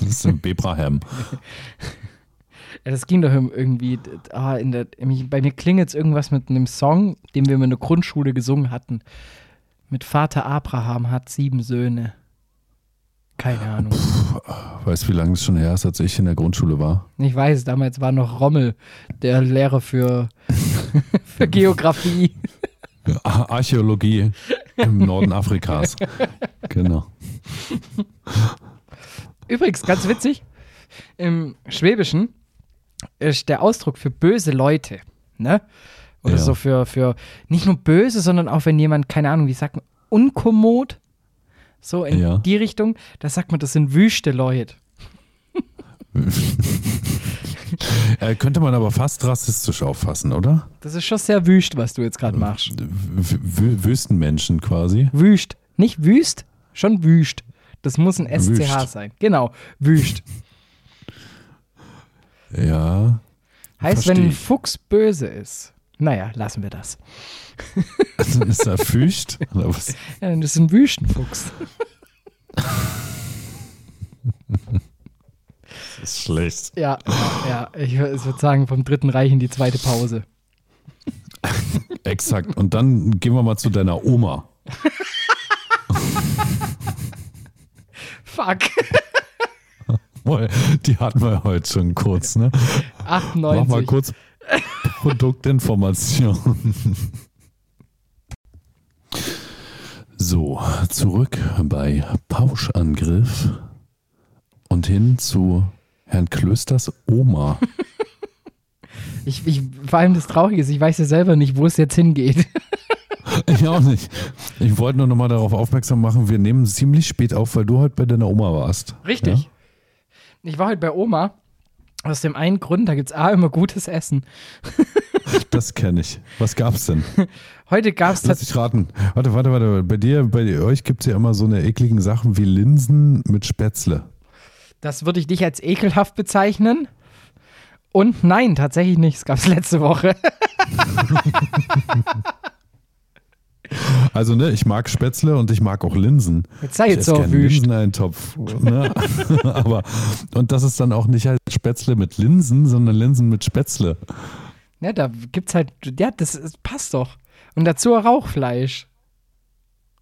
Das ist ein Bebraham. [laughs] Ja, das ging doch irgendwie. Ah, in der, bei mir klingelt es irgendwas mit einem Song, den wir in der Grundschule gesungen hatten. Mit Vater Abraham hat sieben Söhne. Keine Ahnung. Weißt du, wie lange es schon her ist, als ich in der Grundschule war? Ich weiß, damals war noch Rommel der Lehrer für, [laughs] für Geografie. Ar- Archäologie im Norden Afrikas. Genau. Übrigens, ganz witzig, im Schwäbischen ist der Ausdruck für böse Leute, ne? Oder Ja. so für, für nicht nur böse, sondern auch wenn jemand, keine Ahnung, wie sagt man, unkommod, so in Ja. die Richtung, da sagt man, das sind wüste Leute. [laughs] Äh, könnte man aber fast rassistisch auffassen, oder? Das ist schon sehr wüst, was du jetzt gerade machst. W Wüstenmenschen quasi. Wüst, Nicht wüst, schon wüst. Das muss ein SCH Wüst. sein. Genau, wüst. Ja. Heißt, Versteh wenn ein. Fuchs böse ist. Naja, lassen wir das. Also ist er fücht? Oder was? [laughs] Ja, das ist ein Wüstenfuchs. Das ist schlecht. Ja, ja. Ich, wür- ich würde sagen, vom Dritten Reich in die zweite Pause. Exakt. Und dann gehen wir mal zu deiner Oma. Fuck. Die hatten wir heute schon kurz, ne? Mach mal 98. kurz Produktinformation. So, zurück bei Pauschangriff und hin zu Herrn Klösters Oma. Ich, ich, vor allem das Traurige ist, ich weiß ja selber nicht, wo es jetzt hingeht. Ich auch nicht. Ich wollte nur noch mal darauf aufmerksam machen, wir nehmen ziemlich spät auf, weil du heute bei deiner Oma warst. Richtig. Ja? Ich war heute bei Oma. Aus dem einen Grund, da gibt es A immer gutes Essen. [laughs] Das kenne ich. Was gab's denn? [laughs] Heute gab es Lass dich raten. Warte, warte, warte. Bei dir, bei euch gibt es ja immer so eine ekligen Sachen wie Linsen mit Spätzle. das würde ich nicht als ekelhaft bezeichnen. Und nein, tatsächlich nicht. Es gab es letzte Woche. [laughs] Also, ne, ich mag Spätzle und ich mag auch Linsen. Jetzt sei Ich jetzt so wüst. Linseneintopf. Ne? [laughs] Aber, und das ist dann auch nicht halt Spätzle mit Linsen, sondern Linsen mit Spätzle. Ja, da gibt's halt, ja, das, ist- passt doch. Und dazu Rauchfleisch.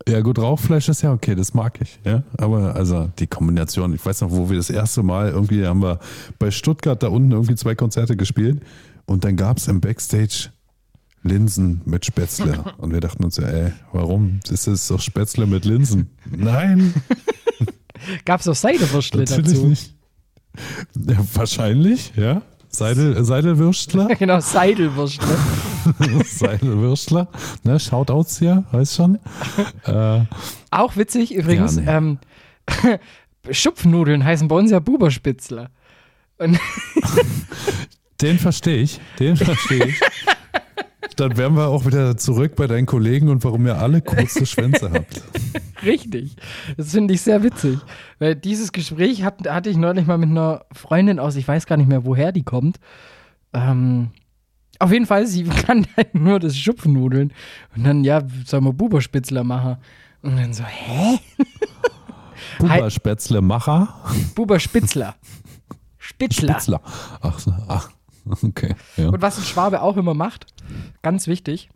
Ja, gut, Rauchfleisch ist ja okay, das mag ich. Ja? Aber also die Kombination, ich weiß noch, wo wir das erste Mal irgendwie haben wir bei Stuttgart da unten irgendwie zwei Konzerte gespielt und dann gab es im Backstage Linsen mit Spätzle. [laughs] Und wir dachten uns, so, ey, warum? Das ist doch Spätzle mit Linsen. Nein, [laughs] Gab's auch Seidewürstle natürlich dazu. nicht. Ja, wahrscheinlich, ja. Seidel, Seidelwürstler, [laughs] genau, Seidelwürstle. Seidelwürstler, ne, Shoutouts hier, weißt schon. Äh, Auch witzig übrigens, Ja, ähm, Schupfnudeln heißen bei uns ja Buberspitzler. Den verstehe ich, den verstehe ich. Dann wären wir auch wieder zurück bei deinen Kollegen und warum ihr alle kurze Schwänze habt. [laughs] richtig, das finde ich sehr witzig. Weil dieses Gespräch hat, hatte ich neulich mal mit einer Freundin aus, ich weiß gar nicht mehr, woher die kommt. Ähm, auf jeden Fall, sie [laughs] kann halt nur das Schupfnudeln. Und dann, ja, sollen wir Buberspitzler machen? Und dann so, hä? [laughs] Buba Spätzle Macher. Buberspitzler. Spitzler. Spitzler. Ach, ach, [laughs] okay. Ja. Und was ein Schwabe auch immer macht, ganz wichtig,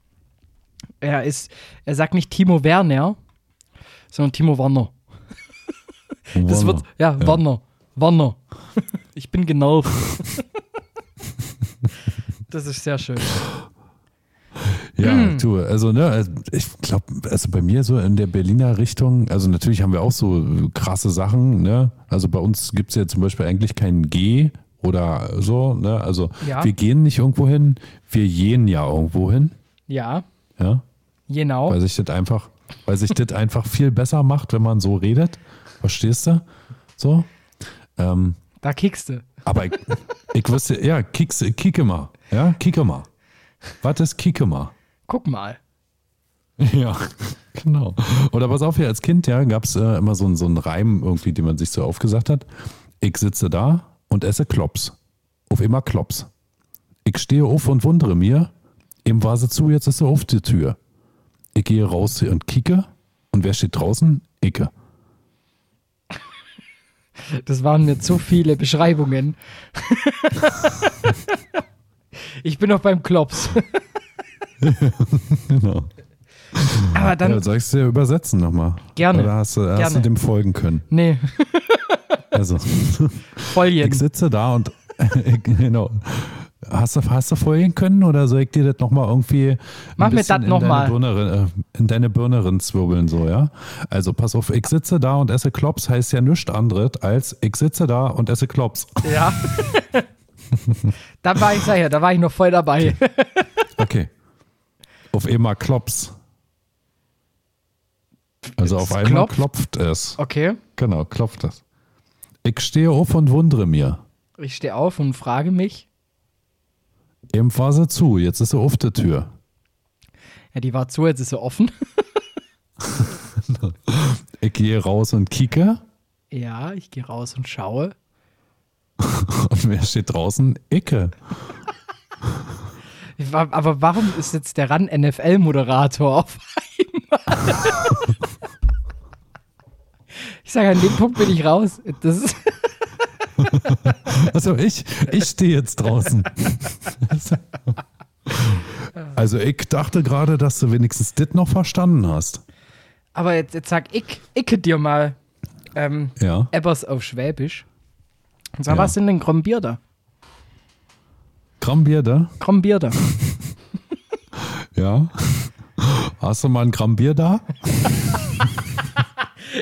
er ist, er sagt nicht Timo Werner, sondern Timo Werner. Das wird, ja, Ja. Werner, Werner. [laughs] Ich bin genau. Das ist sehr schön. Ja, Hm. du, also ne, ich glaube, also bei mir so in der Berliner Richtung, also natürlich haben wir auch so krasse Sachen, ne? Also bei uns gibt es ja zum Beispiel eigentlich kein G oder so, ne? Also Ja. wir gehen nicht irgendwo hin, wir gehen ja irgendwo hin, Ja, ja? genau. Weil sich das einfach, weil sich das [laughs] einfach viel besser macht, wenn man so redet. Verstehst du? So. Ähm, Da kickst du. aber ich, ich wüsste, ja, kickse, kicke mal. Ja, kicke mal. Was ist kicke mal? Guck mal. [laughs] Ja, genau. Oder pass auf, hier als Kind, ja, gab es äh, immer so, einen- so einen Reim irgendwie, den man sich so aufgesagt hat. Ich sitze da und esse Klops. Auf immer Klops. Ich stehe auf und wundere mir, eben war sie zu, jetzt ist sie auf die Tür. Ich gehe raus und kicke und wer steht draußen? Icke. Das waren mir zu viele Beschreibungen. ich bin noch beim Klops. Genau. Aber dann, Ja, soll ich es dir übersetzen nochmal? Gerne. Oder hast du, hast Gerne. du dem folgen können? nee, Also, [laughs] Folien. ich sitze da und [laughs] genau. Hast du, hast du folgen können oder soll ich dir das nochmal irgendwie Mach mir das noch in mal. deine Birne, äh, in deine Birne rinzwirbeln, so, ja? Also pass auf, ich sitze da und esse Klops heißt ja nichts anderes als ich sitze da und esse Klops. Ja. [laughs] da war ich, ja, da war ich noch voll dabei. Okay. auf einmal Klops. Also auf einmal klopft? klopft es. Okay. Genau, klopft es. Ich stehe auf und wundere mir. Ich stehe auf und frage mich. Eben war sie zu, jetzt ist sie auf der Tür. Ja, die war zu, jetzt ist sie offen. [laughs] Ich gehe raus und kicke. Ja, ich gehe raus und schaue. [laughs] Und wer steht draußen? Icke. [laughs] Aber warum ist jetzt der RAN NFL-Moderator auf einmal? Ich sage, an dem Punkt bin ich raus. Das ist, [laughs] Also ich, ich stehe jetzt draußen. [laughs] Also ich dachte gerade, dass du wenigstens das noch verstanden hast. aber jetzt, jetzt sag ich, icke dir mal ähm, Ja. Ebbers auf Schwäbisch. Und sag, Ja. was sind denn Krombierder? Da? Krombierder. [laughs] Ja. Hast du mal ein Gramm Bier da?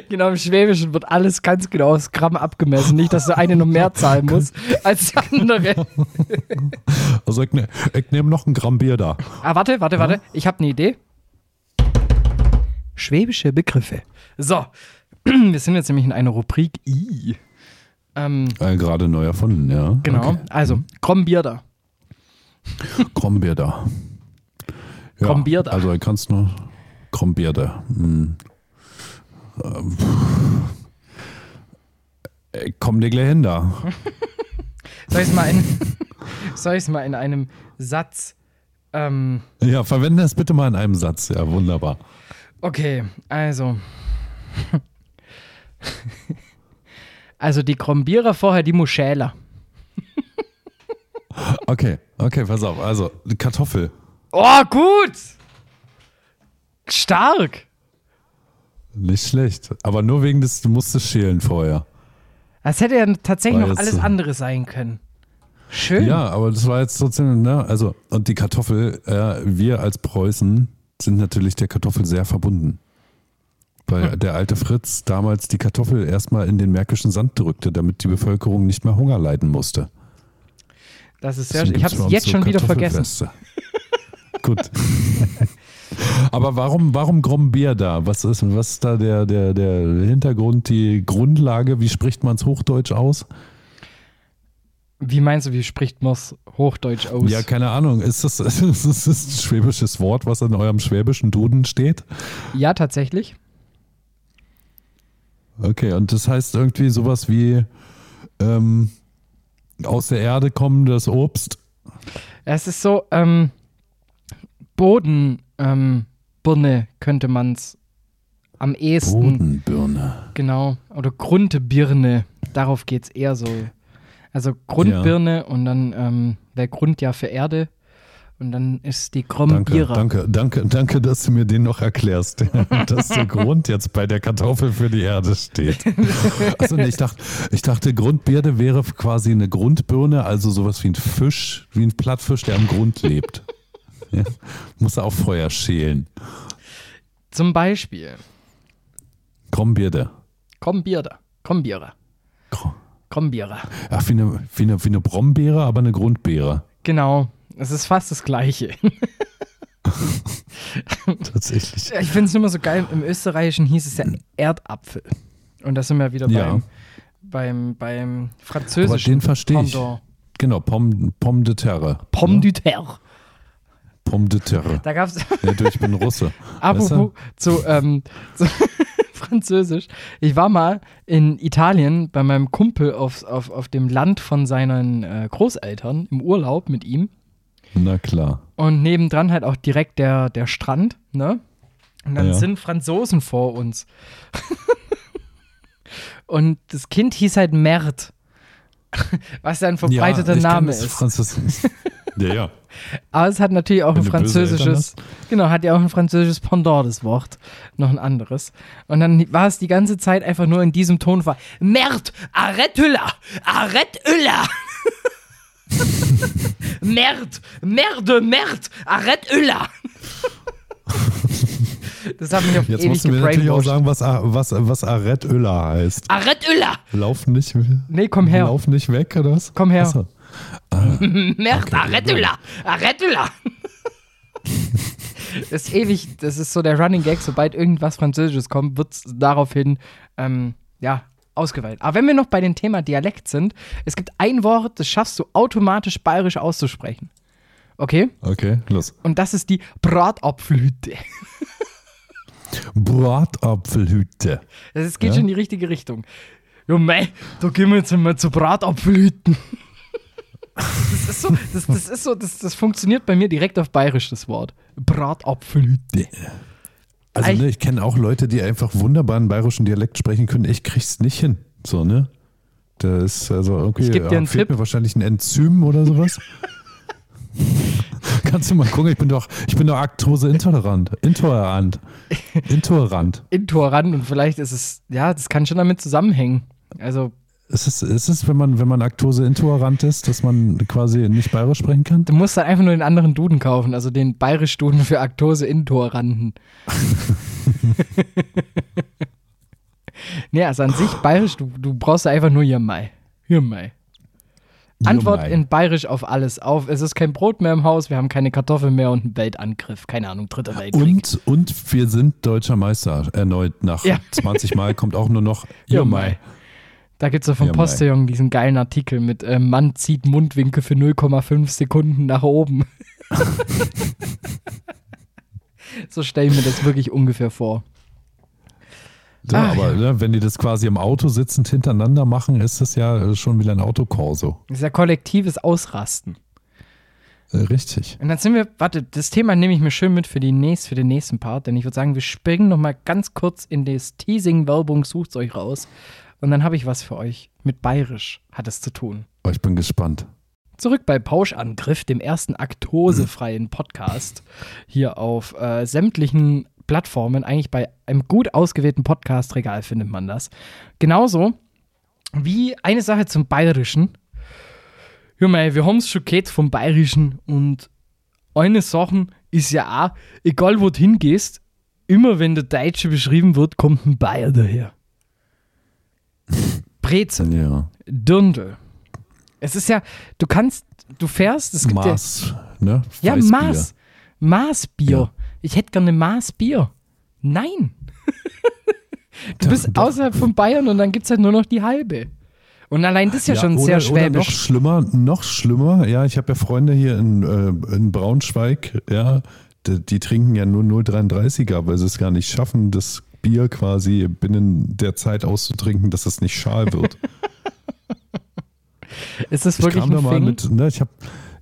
Genau, im Schwäbischen wird alles ganz genau aufs Gramm abgemessen. Nicht, dass der eine noch mehr zahlen [laughs] muss als der andere. [laughs] Also ich, ne, ich nehme noch ein Gramm Bier da. Ah, warte, warte, warte. Ich habe eine Idee. Schwäbische Begriffe. So, [clears throat] wir sind jetzt nämlich in einer Rubrik I. Ähm, Äh, gerade neu erfunden, ja. genau, Okay. also, Krombierder. Gramm Bier da. Ja, Gramm Bier da. Also ich kann es nur. Gramm Bier da. Hm. Ich komm dir gleich hin da. [laughs] Soll ich es mal, in- [laughs] soll mal in einem Satz. Ähm, Ja, verwende es bitte mal in einem Satz. Ja, wunderbar. okay, also. [laughs] Also die Krombierer vorher die Muschäler. Okay, okay, pass auf. Also, die Kartoffel. Oh, gut! Stark! Nicht schlecht. Aber nur wegen des, du musstest schälen vorher. Das hätte ja tatsächlich War noch alles so. andere sein können. Schön. Ja, aber das war jetzt trotzdem, ne? Also, und die Kartoffel, äh, wir als Preußen sind natürlich der Kartoffel sehr verbunden. Weil Hm. der alte Fritz damals die Kartoffel erstmal in den märkischen Sand drückte, damit die Bevölkerung nicht mehr Hunger leiden musste. Das ist sehr schön. Ich habe es jetzt schon wieder vergessen. Gut. [laughs] Aber warum, warum Grombier da? Was ist, was ist da der, der, der Hintergrund, die Grundlage? Wie spricht man es Hochdeutsch aus? Wie meinst du, wie spricht man es Hochdeutsch aus? Ja, keine Ahnung. Ist das, [laughs] ist das ein schwäbisches Wort, was in eurem schwäbischen Duden steht? ja, tatsächlich. Okay, und das heißt irgendwie sowas wie ähm, aus der Erde kommendes Obst. Es ist so, ähm, Bodenbirne ähm, Birne könnte man es am ehesten, Bodenbirne. genau, oder Grundbirne, darauf geht es eher so. Also Grundbirne und dann, ähm, der Grund ja für Erde und dann ist die Danke, Krombierer. danke, danke, danke, dass du mir den noch erklärst, [laughs] dass der Grund jetzt bei der Kartoffel für die Erde steht. [laughs] Nee, ich dachte, ich dachte, Grundbirne wäre quasi eine Grundbirne, also sowas wie ein Fisch, wie ein Plattfisch, der am Grund lebt. Ja, muss er auf Feuer schälen. Zum Beispiel Krombirde. Krombierer, Krombierer, Krombierer. Ach, wie eine, wie, eine, wie eine Brombeere, aber eine Grundbeere. Genau, es ist fast das Gleiche. [laughs] Tatsächlich. Ich finde es immer so geil, im Österreichischen hieß es ja Erdapfel. Und da sind wir wieder Ja. beim, beim, beim Aber französischen den verstehe ich. Genau, Pomme, Pomme de Terre. Pomme du terre. Pomme de Terre. Da gab es, Ja, du, ich bin Russe. [laughs] apropos zu, ähm, zu [laughs] Französisch. Ich war mal in Italien bei meinem Kumpel auf, auf, auf dem Land von seinen äh, Großeltern im Urlaub mit ihm. Na klar. Und nebendran halt auch direkt der, der Strand, ne? Und dann Ja. sind Franzosen vor uns. [laughs] Und das Kind hieß halt Mert. Was ja ein verbreiteter ich kenn Name das ist. Französisch. Ja, ja. [laughs] Aber es hat natürlich auch Wenn ein französisches, genau, hat ja auch ein französisches Pendant, das Wort. Noch ein anderes. Und dann war es die ganze Zeit einfach nur in diesem Tonfall. Mert, arrête là, arrête là. [laughs] Merde, merde, merde, arrête là. Das hat mich auf Jetzt musst du mir natürlich auch sagen, was, was, was Öller heißt. Arrête là. Lauf nicht, Nee, komm her. lauf nicht weg, oder was? Komm her. Achso. [laughs] Merde, arrête là, arrête là. [laughs] Das ist ewig, das ist so der Running Gag, sobald irgendwas Französisches kommt, wird es daraufhin, ähm, ja, ausgeweitet. Aber wenn wir noch bei dem Thema Dialekt sind, es gibt ein Wort, das schaffst du automatisch bayerisch auszusprechen. Okay? Okay, los. Und das ist die Bratapfelhütte. [laughs] Bratapfelhüte. Es geht Ja? schon in die richtige Richtung. Jo, mei, da gehen wir jetzt einmal zu Bratapfelhüten. Das ist so, das, das ist so, das, das funktioniert bei mir direkt auf Bayerisch, das Wort. Bratapfelhüte. Also, ne, ich kenne auch Leute, die einfach wunderbaren bayerischen Dialekt sprechen können. Ich krieg's nicht hin. So, ne? Das ist also irgendwie. Ich geb dir einen fehlt Tipp. mir wahrscheinlich ein Enzym oder sowas. [laughs] Kannst du mal gucken, ich bin doch, ich bin doch Laktoseintolerant. Intolerant. Intolerant. Intolerant und vielleicht ist es, ja, das kann schon damit zusammenhängen. Also, Ist es, ist es wenn man, wenn man Laktoseintolerant ist, dass man quasi nicht bayerisch sprechen kann? du musst dann einfach nur den anderen Duden kaufen, also den Bayerisch-Duden für Laktose-Intoleranten. nee, also an sich Bayerisch, du, du brauchst einfach nur Jirmei. Jirmei. Antwort Jumai. in Bayerisch auf alles. Auf, es ist kein Brot mehr im Haus, wir haben keine Kartoffeln mehr und einen Weltangriff. Keine Ahnung, dritter Weltkrieg. Und, und wir sind deutscher Meister erneut. Nach Ja. 20 Mal kommt auch nur noch Jirmei. Jirmei. Da gibt es doch vom Jirmei. Postillon diesen geilen Artikel mit äh, Mann zieht Mundwinkel für 0,5 Sekunden nach oben. [laughs] so stelle ich mir das wirklich ungefähr vor. Ja, Ach, aber ne, wenn die das quasi im Auto sitzend hintereinander machen, ist das ja äh, schon wieder ein Autokorso. Das ist ja kollektives Ausrasten. Äh, richtig. Und dann sind wir, warte, das Thema nehme ich mir schön mit für, die nächst, für den nächsten Part, denn ich würde sagen, wir springen nochmal ganz kurz in das Teasing-Werbung, sucht euch raus. Und dann habe ich was für euch. Mit Bayerisch hat es zu tun. Oh, ich bin gespannt. Zurück bei Pauschangriff, dem ersten aktosefreien Podcast hier auf äh, sämtlichen Plattformen. Eigentlich bei einem gut ausgewählten Podcast-Regal findet man das. Genauso wie eine Sache zum Bayerischen. Hör mal, wir haben es schon gehört vom Bayerischen und eine Sache ist ja auch, egal wo du hingehst, immer wenn der Deutsche beschrieben wird, kommt ein Bayer daher. Brezel, Ja. Dirndl. Es ist ja, du kannst, du fährst, es gibt ja, Maß, ne? ja. Maß, Maßbier. Ja. Ich hätte gerne Maßbier. Nein. [laughs] du Doch, bist doch. außerhalb von Bayern und dann gibt es halt nur noch die halbe. Und allein das ist ja, schon oder, sehr Oder noch schwäbisch. schlimmer, noch schlimmer. Ja, ich habe ja Freunde hier in, äh, in Braunschweig, ja, die, die trinken ja nur 0,33er, weil sie es gar nicht schaffen, das Bier quasi binnen der Zeit auszutrinken, dass es nicht schal wird. [laughs] Ist das Ich wirklich kam da ein mal Thing? mit, ne, ich habe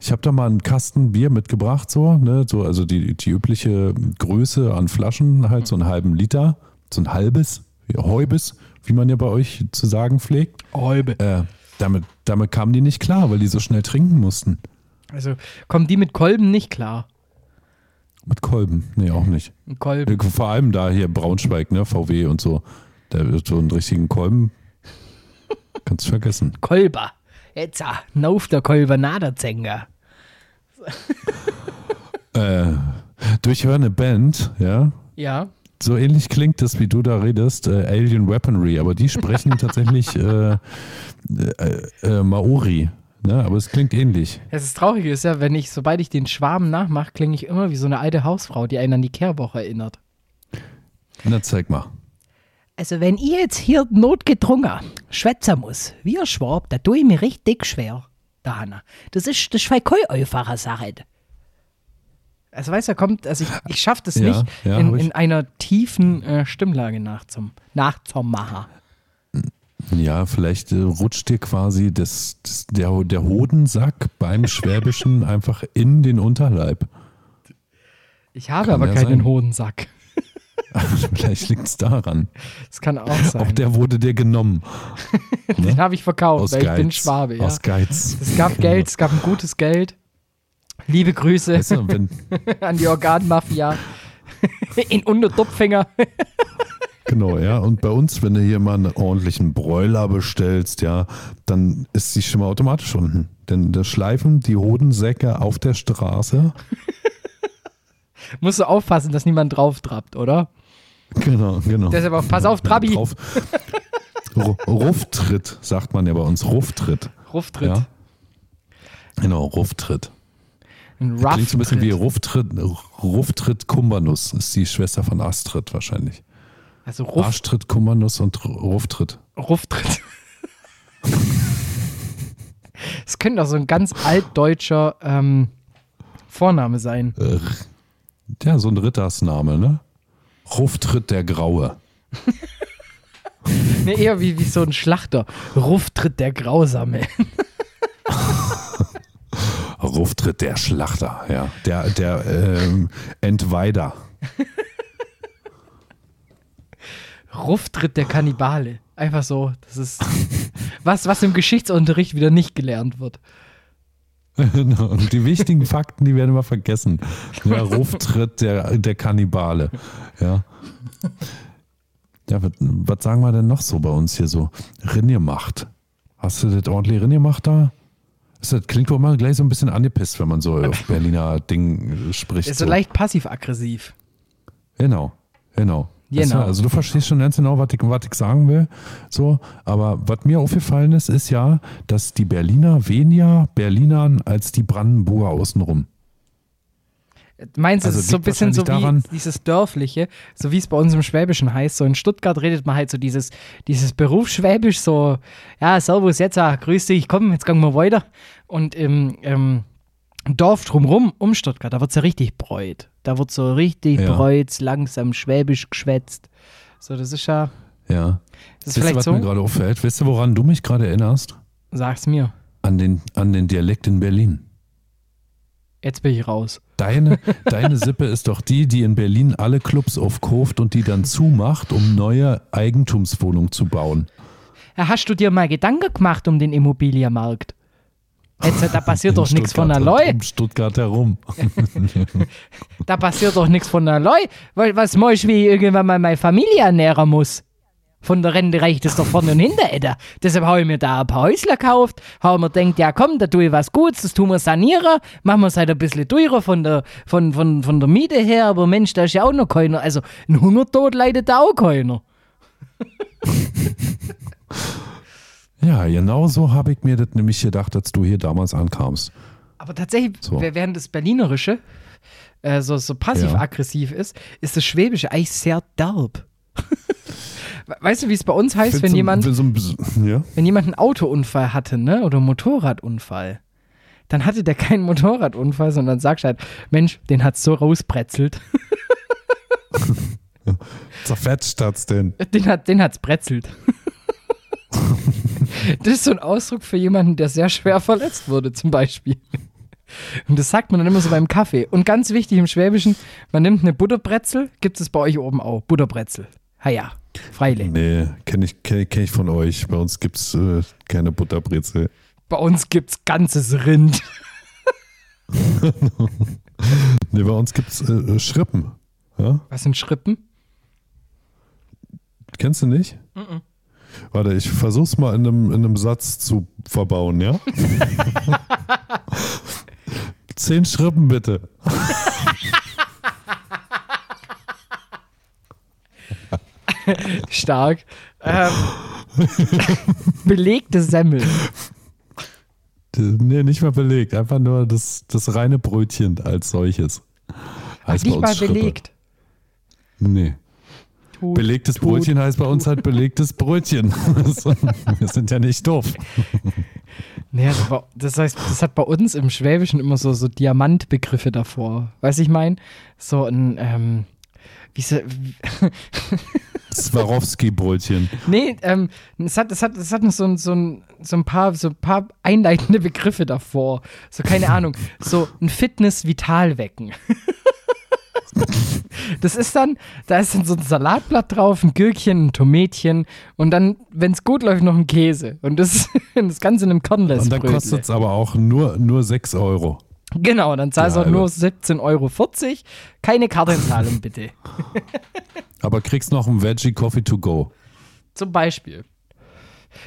ich hab da mal einen Kasten Bier mitgebracht, so, ne, so, also die, die übliche Größe an Flaschen, halt so einen halben Liter, so ein halbes, ja, Heubes, wie man ja bei euch zu sagen pflegt. Halbe. Äh, damit, damit kamen die nicht klar, weil die so schnell trinken mussten. Also kommen die mit Kolben nicht klar. Mit Kolben, nee, auch nicht. Ein Kolben. Äh, Vor allem da hier Braunschweig, ne, VW und so. Da wird so einen richtigen Kolben. Kannst du vergessen. Kolber. Jetzt, ah, nauf der Kolber Naderzenger. [laughs] Äh, durchhöre eine Band, ja, Ja. So ähnlich klingt das, wie du da redest, äh, Alien Weaponry, aber die sprechen tatsächlich [laughs] äh, äh, äh, Maori. Ne? Aber es klingt ähnlich. Es ist traurig, ist ja, wenn ich, sobald ich den Schwarm nachmache, klinge ich immer wie so eine alte Hausfrau, die einen an die Kehrwoche erinnert. Na, zeig mal. Also wenn ich jetzt hier notgedrungen schwätzen muss, wie ein Schwab, da tue ich mir richtig schwer, da Hanna. Das ist, das ist voll keine einfache Sache. Also weißt du, kommt, also ich, ich schaffe das Ja, nicht, ja, in, in einer tiefen äh, Stimmlage nachzum, nachzumachen. Ja, vielleicht äh, rutscht dir quasi das, das, der, der Hodensack beim [laughs] Schwäbischen einfach in den Unterleib. Ich habe Kann aber ja keinen sein. Hodensack. [laughs] vielleicht liegt es daran. Das kann auch sein. Auch der wurde dir genommen. [laughs] Den habe ich verkauft, Aus weil Geiz. ich bin Schwabe. Ja. Aus Geiz. Es gab Geld, es gab ein gutes Geld. Liebe Grüße Weißt du, an die Organmafia in Untertopfinger. Genau, ja. Und bei uns, wenn du hier mal einen ordentlichen Bräuler bestellst, ja, dann ist die schon mal automatisch unten. Denn da schleifen die Hodensäcke auf der Straße. Musst du aufpassen, dass niemand drauf trappt, oder? Genau, genau. Deshalb auch, pass auf, Trabi. Drauf. Ru- Rufftritt, sagt man ja bei uns. Rufftritt. Ruftritt. Ja. Genau, Rufftritt. Ein Klingt so ein bisschen wie Rufftritt, Rufftritt Kumbanus. Ist die Schwester von Astrid wahrscheinlich. Also Ruff, Arschtritt, Kumbanus und Rufftritt. Ruftritt. Es könnte auch so ein ganz altdeutscher ähm, Vorname sein. Äh, ja, so ein Rittersname, ne? Ruftritt der Graue. Nee, eher wie, wie so ein Schlachter. Ruftritt der Grausame. Ruftritt der Schlachter, ja. Der, der ähm, Entweider. Ruftritt der Kannibale. Einfach so. Das ist was, was im Geschichtsunterricht wieder nicht gelernt wird. Genau, Und die wichtigen Fakten, die werden immer vergessen. Der Ruftritt der, der Kannibale. Ja. Ja, was, sagen wir denn noch so bei uns hier so? Rinjemacht. Hast du das ordentlich Rinjemacht da? Das klingt doch immer gleich so ein bisschen angepisst, wenn man so auf Berliner Ding spricht. Ist so. leicht passiv-aggressiv. Genau, genau. Genau. Also du verstehst schon ganz genau, was ich, was ich sagen will. So, aber was mir aufgefallen ist, ist ja, dass die Berliner weniger Berlinern als die Brandenburger außenrum. Meinst du, Also es ist so ein bisschen so wie dieses Dörfliche, so wie es bei uns im Schwäbischen heißt. So in Stuttgart redet man halt so dieses, dieses Berufsschwäbisch, so, ja, servus, jetzt, ah, grüß dich, komm, jetzt gehen wir weiter. Und im, im Dorf drumrum, um Stuttgart, da wird es ja richtig bräut. Da wird so richtig Ja. bräut, langsam schwäbisch geschwätzt. So, das ist ja, Ja. das ist Weißt du, vielleicht was so, mir gerade auffällt? Weißt du, woran du mich gerade erinnerst? sag's mir. An den, an den Dialekt in Berlin. Jetzt bin ich raus. Deine, [laughs] deine Sippe ist doch die, die in Berlin alle Clubs aufkauft und die dann zumacht, um neue Eigentumswohnungen zu bauen. Hast du dir mal Gedanken gemacht um den Immobilienmarkt? Jetzt, [laughs] da passiert doch nichts von Stuttgart allein. Um Stuttgart herum. Da passiert doch nichts von allein. Weil was mach ich, wie ich irgendwann mal meine Familie ernähren muss? Von der Rente reicht es doch vorne und hinten, Alter. Deshalb habe ich mir da ein paar Häusler gekauft, habe mir gedacht, ja komm, da tue ich was Gutes, das tun wir sanieren, machen wir es halt ein bisschen teurer von der, von, von, von der Miete her, aber Mensch, da ist ja auch noch keiner. Also ein Hungertod leidet da auch keiner. [laughs] Ja, genau so habe ich mir das nämlich gedacht, als du hier damals ankamst. Aber tatsächlich, So. während das Berlinerische äh, so, so passiv-aggressiv ist, ist das Schwäbische eigentlich sehr derb. We- [laughs] weißt du, wie es bei uns heißt, wenn so, jemand, So, ein- ja? wenn jemand einen Autounfall hatte, ne? Oder einen Motorradunfall, dann hatte der keinen Motorradunfall, sondern sagst halt, Mensch, den hat's so rausbrezelt. [laughs] Zerfetzt hat's denn. Den, hat, den hat's brezelt. [laughs] das ist so ein Ausdruck für jemanden, der sehr schwer verletzt wurde, zum Beispiel. Und das sagt man dann immer so beim Kaffee. Und ganz wichtig im Schwäbischen, man nimmt eine Butterbrezel, gibt es bei euch oben auch. Butterbrezel. Ha ja, freilich. Nee, kenne ich, kenn, kenn ich von euch. Bei uns gibt es äh, keine Butterbrezel. Bei uns gibt's ganzes Rind. [laughs] Nee, bei uns gibt es äh, Schrippen. Ja? Was sind Schrippen? Kennst du nicht? Warte, ich versuch's mal in einem, in einem Satz zu verbauen, ja? [laughs] Zehn Schrippen bitte. [laughs] Stark. Ähm, belegte Semmel. Nee, nicht mal belegt. Einfach nur das, das reine Brötchen als solches. Heißt bei Nicht mal Schrippe. belegt. Nee. Tut, Belegtes tut. Brötchen heißt bei uns halt belegtes Brötchen. [laughs] Wir sind ja nicht doof. Das, war, das heißt, das hat bei uns im Schwäbischen immer so, so Diamantbegriffe davor. Weißt du, ich meine? So ein, ähm, wie so, [laughs] Swarovski-Brötchen. nee, ähm, es hat, es hat, es hat noch so, ein- so, ein, so ein paar, so ein paar einleitende Begriffe davor. So, keine Ahnung, so ein Fitness-Vital-Wecken. [laughs] [laughs] Das ist dann, da ist dann so ein Salatblatt drauf, ein Gürkchen, ein Tomätchen und dann, wenn es gut läuft, noch ein Käse. Und das, [laughs] das Ganze in einem kernless Und dann kostet es aber auch nur, nur 6 Euro. Genau, dann zahlst du Ja, auch nur Alter. 17,40 Euro. Keine Kartenzahlung bitte. [laughs] Aber kriegst noch einen Veggie Coffee to go. Zum Beispiel.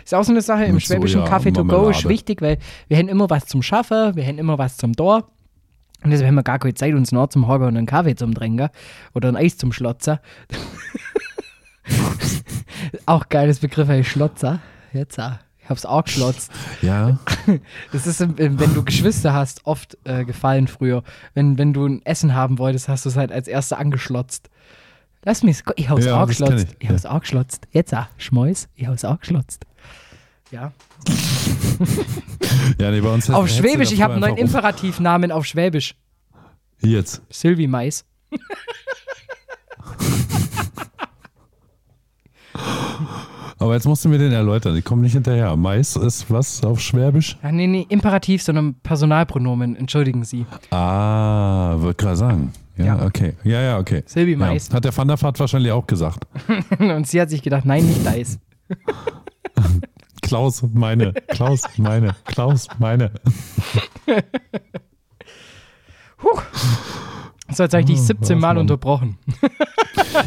Ist auch so eine Sache, im Mit schwäbischen Soja Kaffee to go ist wichtig, weil wir haben immer was zum Schaffen, wir haben immer was zum Tor. Und deshalb haben wir gar keine Zeit, uns noch zum Hager und einen Kaffee zum Trinken oder ein Eis zum Schlotzer. [laughs] auch geiles Begriff, ey, Schlotzer. Jetzt, ah, ich hab's auch geschlotzt. Ja. [laughs] Das ist, wenn du Geschwister hast, oft äh, gefallen früher. Wenn, wenn du ein Essen haben wolltest, hast du es halt als erster angeschlotzt. Lass mich, ich hab's Ja, auch geschlotzt. ich, Ich, hab's auch geschlotzt. Jetzt ah, Schmäus, ich hab's auch geschlotzt. Ja. [laughs] ja, nee, bei uns Auf Schwäbisch, ich habe einen neuen. Imperativnamen auf Schwäbisch. Jetzt. Sylvie Mais. [laughs] Aber jetzt musst du mir den erläutern. Ich komme nicht hinterher. Mais ist was auf Schwäbisch? Ja, nee, nee, Imperativ, sondern Personalpronomen. Entschuldigen Sie. Ah, würde gerade sagen. Ja, ja, okay. Ja, ja, okay. Silvi Mais. Ja. Hat der Van der Vaart wahrscheinlich auch gesagt. [laughs] Und sie hat sich gedacht, nein, nicht Dice. Klaus, meine. Klaus, meine. Klaus, meine. So, jetzt habe ich dich Oh, 17 was, Mal Mann. unterbrochen. [laughs]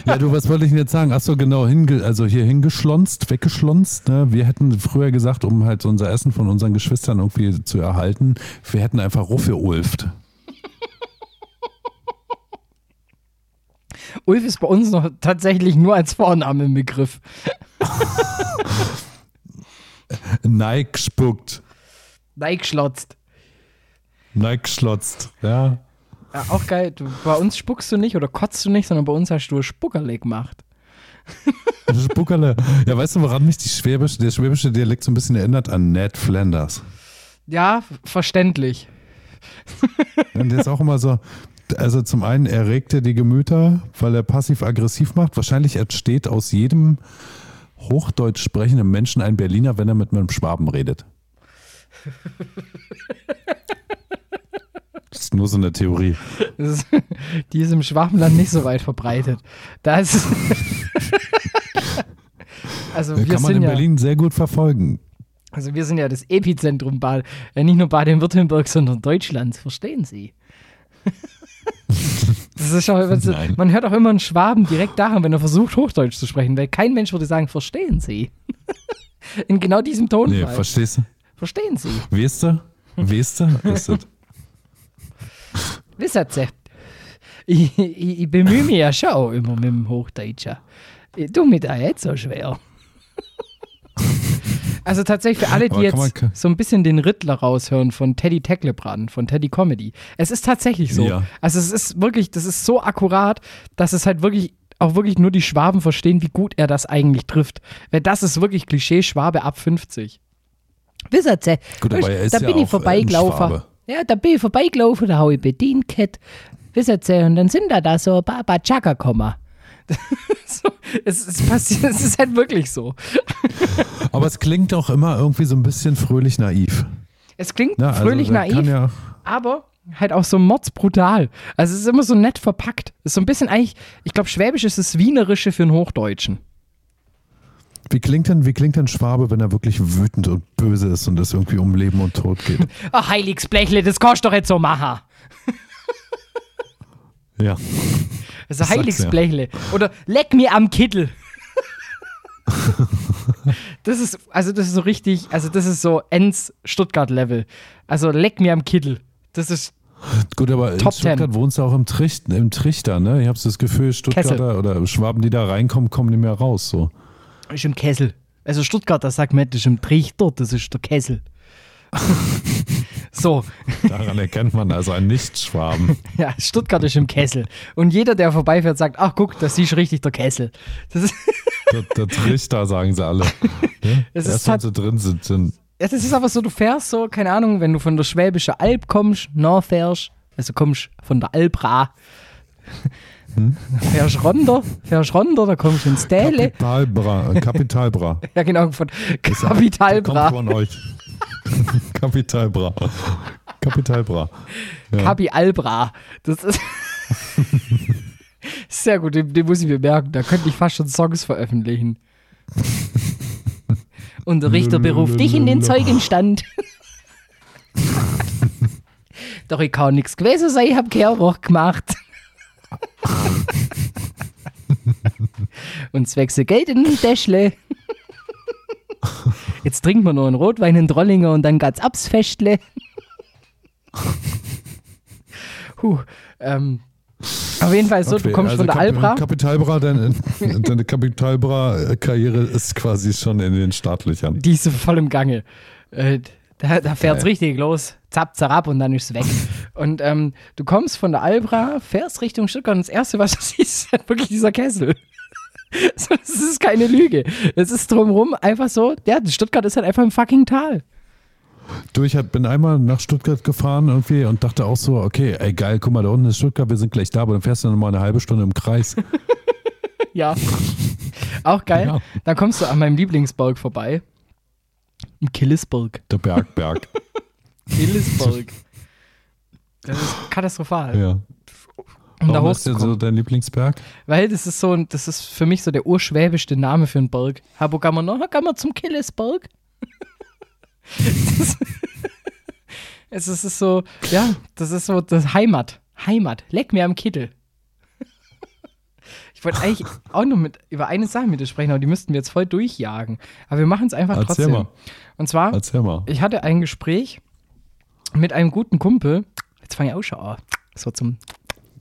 Ja, du, was wollte ich denn jetzt sagen? Achso, genau, hinge, also hier hingeschlonzt, weggeschlonzt. Ne? Wir hätten früher gesagt, um halt unser Essen von unseren Geschwistern irgendwie zu erhalten, wir hätten einfach Ruffe-Ulft. Ulf ist bei uns noch tatsächlich nur als Vorname im Begriff. [laughs] Nike spuckt. Nike schlotzt. Nike schlotzt. Ja. Ja, auch geil. Du, bei uns spuckst du nicht oder kotzt du nicht, sondern bei uns hast du Spuckerle gemacht. [laughs] Spuckerle. Ja, weißt du, woran mich die schwäbische, der schwäbische Dialekt so ein bisschen erinnert? An Ned Flanders. Ja, verständlich. Und der ist auch immer so, also zum einen erregt er die Gemüter, weil er passiv-aggressiv macht. Wahrscheinlich entsteht aus jedem Hochdeutsch sprechenden Menschen ein Berliner, wenn er mit einem Schwaben redet. [laughs] Das ist nur so eine Theorie. Das ist, die ist im Schwabenland nicht so weit verbreitet. Da ist. [laughs] also, Das wir kann man in ja, Berlin sehr gut verfolgen. also wir sind ja das Epizentrum Bad, äh, nicht nur Baden-Württemberg, sondern Deutschlands, verstehen Sie? [laughs] Das ist auch, Nein. man hört auch immer einen Schwaben direkt daran, wenn er versucht, Hochdeutsch zu sprechen, weil kein Mensch würde sagen, verstehen Sie? [laughs] In genau diesem Nee, Tonfall. verstehst du? verstehen Sie? Weißt du? Weißt du? [laughs] Ist das? Wissen Sie, ich, ich, ich bemühe mich ja schon immer mit dem Hochdeutscher. Ich tue mir da jetzt so schwer. Also tatsächlich für alle, die jetzt man- so ein bisschen den Rittler raushören von Teddy Tecklebrand, von Teddy Comedy. Es ist tatsächlich so. Ja. Also es ist wirklich, das ist so akkurat, dass es halt wirklich auch wirklich nur die Schwaben verstehen, wie gut er das eigentlich trifft. Weil das ist wirklich Klischee Schwabe ab 50. Wissen Sie, Gut, aber er ist da ja bin ich vorbeigelaufen. Ja, da bin ich vorbeigelaufen, da habe ich bedient gehabt. Wissen Sie, und dann sind da da so ein paar Bachaka gekommen. [laughs] So, es, es passiert, es ist halt wirklich so. [laughs] Aber es klingt auch immer irgendwie so ein bisschen fröhlich naiv. Es klingt Ne? Also, fröhlich naiv. Ja, aber halt auch so mordsbrutal. Also es ist immer so nett verpackt. Es ist so ein bisschen eigentlich, ich glaube, Schwäbisch ist das Wienerische für einen Hochdeutschen. wie, klingt denn, wie klingt denn Schwabe, wenn er wirklich wütend und böse ist und es irgendwie um Leben und Tod geht? [laughs] Ach, Heiligsblechle, das kannst du doch jetzt so machen. [laughs] Ja. Also sag's ja. Heiligsblechle. Oder leck mir am Kittel. [laughs] das ist, also das ist so richtig, also das ist so Enz Stuttgart-Level. Also leck mir am Kittel. Das ist, Gut, aber in Top Stuttgart Ten. wohnst du auch im, Tricht, im Trichter, ne? Ich habe das Gefühl, Stuttgarter oder Schwaben, die da reinkommen, kommen nicht mehr raus. So. ist im Kessel. Also Stuttgarter sagt man, das ist im Trichter, das ist der Kessel. so, Daran erkennt man also einen Nicht-Schwaben. [laughs] ja, Stuttgart ist im Kessel. Und jeder, der vorbeifährt, sagt, ach guck, das ist richtig der Kessel. Das ist, Der, der Trichter, sagen sie alle. [laughs] Ne? Es ist Erst wenn tat- sie drin sind, das ist aber so, du fährst so, keine Ahnung, wenn du von der Schwäbischen Alb kommst, nachfährst, also kommst von der Albra, [laughs] fährst runter, fährst runter, da kommst du ins Täle. Kapitalbra. Kapitalbra. [laughs] Ja, genau, von Kapitalbra. kommt von euch. Kapitalbra. Kapitalbra. Ja. Kapi Albra. Das ist. Sehr gut, den, den muss ich mir merken. Da könnte ich fast schon Songs veröffentlichen. Und der Richter beruft dich in den Zeugenstand. [laughs] Doch ich kann nichts gewesen sein, ich hab Kehrwoch gemacht. Und zwecks Geld in den Täschle. Jetzt trinkt man nur einen Rotwein in Drollinger und dann geht's abs Festle. Puh, ähm, auf jeden Fall so, du Okay, kommst also von der Kap- Albra. Kapitalbra, deine, [laughs] deine Kapitalbra-Karriere ist quasi schon in den Startlöchern. Die ist so voll im Gange. Äh, da da fährt's Geil. richtig los. Zapp, zarab und dann ist es weg. [laughs] Und ähm, du kommst von der Albra, fährst Richtung Stuttgart und das Erste, was du [laughs] siehst, ist halt wirklich dieser Kessel. So, Das ist keine Lüge. Es ist drumherum einfach so, ja, Stuttgart ist halt einfach im fucking Tal. Du, ich bin einmal nach Stuttgart gefahren irgendwie und dachte auch so, okay, ey geil, guck mal, da unten ist Stuttgart, wir sind gleich da, aber dann fährst du noch mal eine halbe Stunde im Kreis. [laughs] Ja. [laughs] Auch geil. Ja. Dann kommst du an meinem Lieblingsberg vorbei. Im Killisberg. Der Bergberg. Killisberg. [laughs] Das ist katastrophal. ja. Um da Warum ist der so dein Lieblingsberg? Weil das ist so ein, das ist für mich so der urschwäbischste Name für einen Berg. Habo kann man noch, kann man zum Killisberg? [laughs] es ist, so, ja, das ist so das Heimat. Heimat. Leck mir am Kittel. Ich wollte eigentlich auch noch mit, über eine Sache mit dir sprechen, aber die müssten wir jetzt voll durchjagen. Aber wir machen es einfach Erzähl trotzdem. mal. Und zwar, ich hatte ein Gespräch mit einem guten Kumpel. Jetzt fange ich auch schon an. So zum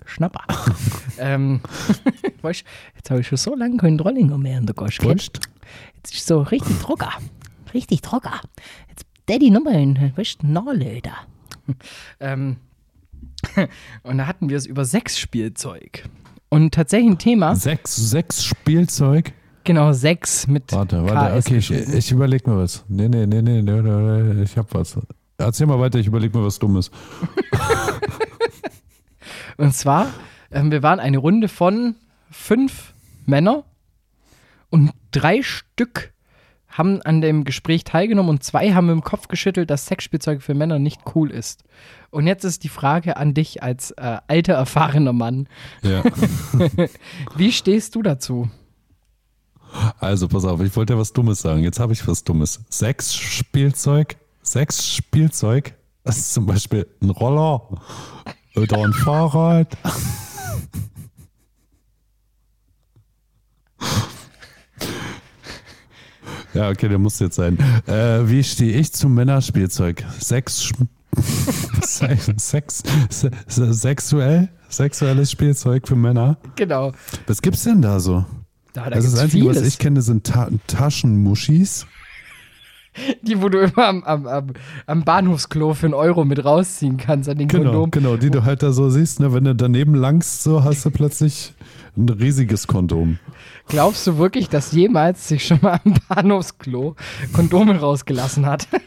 Schnapper. [laughs] ähm, [laughs] weißt, jetzt habe ich schon so lange keinen Drollinger mehr in der Gosch. Jetzt ist so richtig trocken. Richtig trocken. Jetzt Daddy nochmal ein, weißt du, Nachlöder. [laughs] Ähm, [laughs] und da hatten wir es über Sexspielzeug. Und tatsächlich ein Thema, Sechs, sechs Spielzeug. genau, Sex mit Warte, warte, KS okay, ich, ich überleg mir was. Nee, nee, nee, nee, nee, nee, nee, ich hab was. Erzähl mal weiter, ich überleg mir was Dummes. [laughs] Und zwar, ähm, wir waren eine Runde von fünf Männern und drei Stück haben an dem Gespräch teilgenommen und zwei haben im Kopf geschüttelt, dass Sexspielzeug für Männer nicht cool ist. Und jetzt ist die Frage an dich als äh, alter, erfahrener Mann. Ja. [laughs] Wie stehst du dazu? Also, pass auf, ich wollte ja was Dummes sagen. Jetzt habe ich was Dummes. Sechs Spielzeug, sechs Spielzeug, das ist zum Beispiel ein Roller oder ein Fahrrad. [laughs] Ja, okay, der muss jetzt sein. Äh, wie stehe ich zum Männerspielzeug? Sch- [laughs] Sex, se, se, sexuell, sexuelles Spielzeug für Männer. Genau. Was gibt's denn da so? Da, da also das Einzige, was vieles. ich kenne, sind Ta Taschenmuschis. Die, wo du immer am, am, am, am Bahnhofsklo für einen Euro mit rausziehen kannst an den Genau, Kondom. genau, die du halt da so siehst. Ne? Wenn du daneben langst, so hast du plötzlich ein riesiges Kondom. Glaubst du wirklich, dass jemals sich schon mal am Bahnhofsklo Kondome rausgelassen hat? [laughs]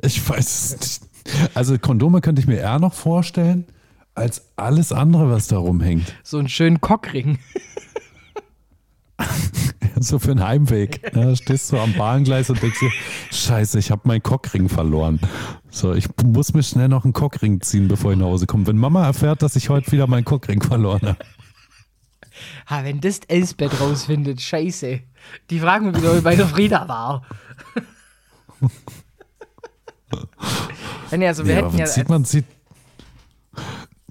Ich weiß es nicht. Also Kondome könnte ich mir eher noch vorstellen, als alles andere, was da rumhängt. So einen schönen Cockring. [laughs] So für den Heimweg. Ne? Stehst du am Bahngleis und denkst dir, scheiße, ich habe meinen Cockring verloren. So, ich muss mir schnell noch einen Cockring ziehen, bevor ich nach Hause komme. Wenn Mama erfährt, dass ich heute wieder meinen Cockring verloren habe. Ha, wenn das Elsbeth rausfindet, scheiße. Die fragen mich wieder, wie bei der Frieda war. nee, also wir Ja, hätten ja. sieht man, sieht.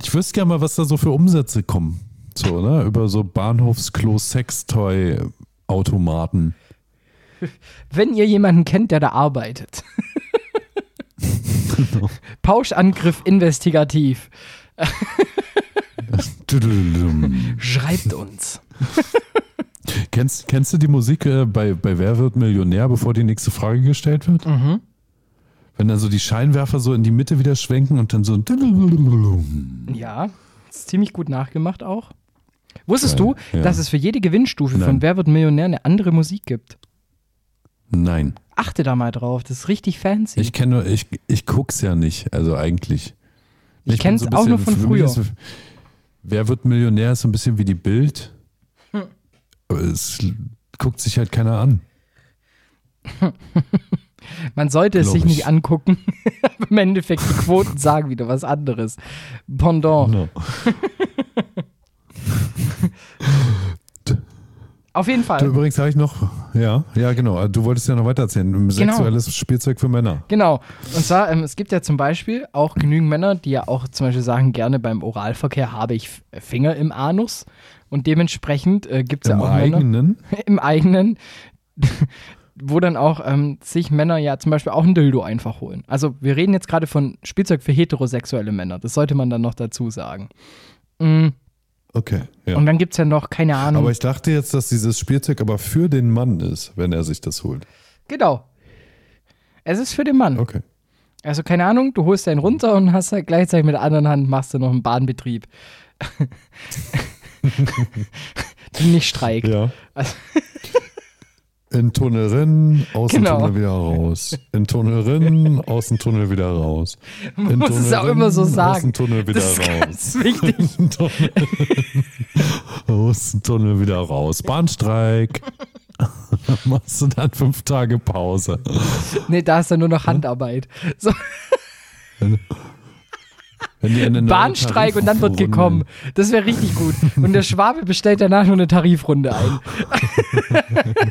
Ich wüsste gerne mal, was da so für Umsätze kommen. So, ne? Über so Bahnhofsklo-Sextoy-Automaten. Wenn ihr jemanden kennt, der da arbeitet. [laughs] Pauschangriff investigativ. Schreibt uns. [laughs] Kennst, kennst du die Musik äh, bei, bei Wer wird Millionär, bevor die nächste Frage gestellt wird? Mhm. Wenn dann so die Scheinwerfer so in die Mitte wieder schwenken und dann so. Ja, ist ziemlich gut nachgemacht auch. Wusstest Geil, du, ja. dass es für jede Gewinnstufe von Nein. Wer wird Millionär eine andere Musik gibt? Nein. Achte da mal drauf, das ist richtig fancy. Ich kenne, ich, ich guck's ja nicht, also eigentlich. Ich bin kenn's ein auch nur von früher. ist- Wer wird Millionär ist so ein bisschen wie die Bild. Hm. Aber es guckt sich halt keiner an. [laughs] Man sollte es sich ich. nicht angucken, [laughs] aber im Endeffekt die Quoten sagen wieder was anderes. Pendant. No. [laughs] Auf jeden Du, Fall. übrigens habe ich noch, ja, ja genau, du wolltest ja noch weiter erzählen. Sexuelles Spielzeug für Männer. Genau. Und zwar, ähm, es gibt ja zum Beispiel auch genügend Männer, die ja auch zum Beispiel sagen, gerne beim Oralverkehr habe ich Finger im Anus. Und dementsprechend äh, gibt es ja Im auch Männer eigenen. [laughs] im eigenen, [laughs] wo dann auch ähm, sich Männer ja zum Beispiel auch ein Dildo einfach holen. Also wir reden jetzt gerade von Spielzeug für heterosexuelle Männer. Das sollte man dann noch dazu sagen. Mm, Okay, ja. Und dann gibt es ja noch, keine Ahnung. Aber ich dachte jetzt, dass dieses Spielzeug aber für den Mann ist, wenn er sich das holt. genau. Es ist für den Mann. Okay. Also keine Ahnung, du holst einen runter und hast halt gleichzeitig mit der anderen Hand machst du noch einen Bahnbetrieb. [laughs] [laughs] die nicht streikt. Ja. Also- In Tunnel rein, aus Genau. dem Tunnel wieder raus. In Tunnel rein, aus dem Tunnel wieder raus. Man In muss es Tunnel auch immer so rein, Aus sagen. dem Tunnel wieder Das ist raus. ganz wichtig. Aus dem Tunnel wieder raus. Bahnstreik. [laughs] Machst du dann fünf Tage Pause. Nee, da ist dann nur noch Handarbeit. So, Wenn die eine neue Bahnstreik und dann wird gekommen. Das wäre richtig gut. Und der Schwabe bestellt danach nur eine Tarifrunde ein. [laughs]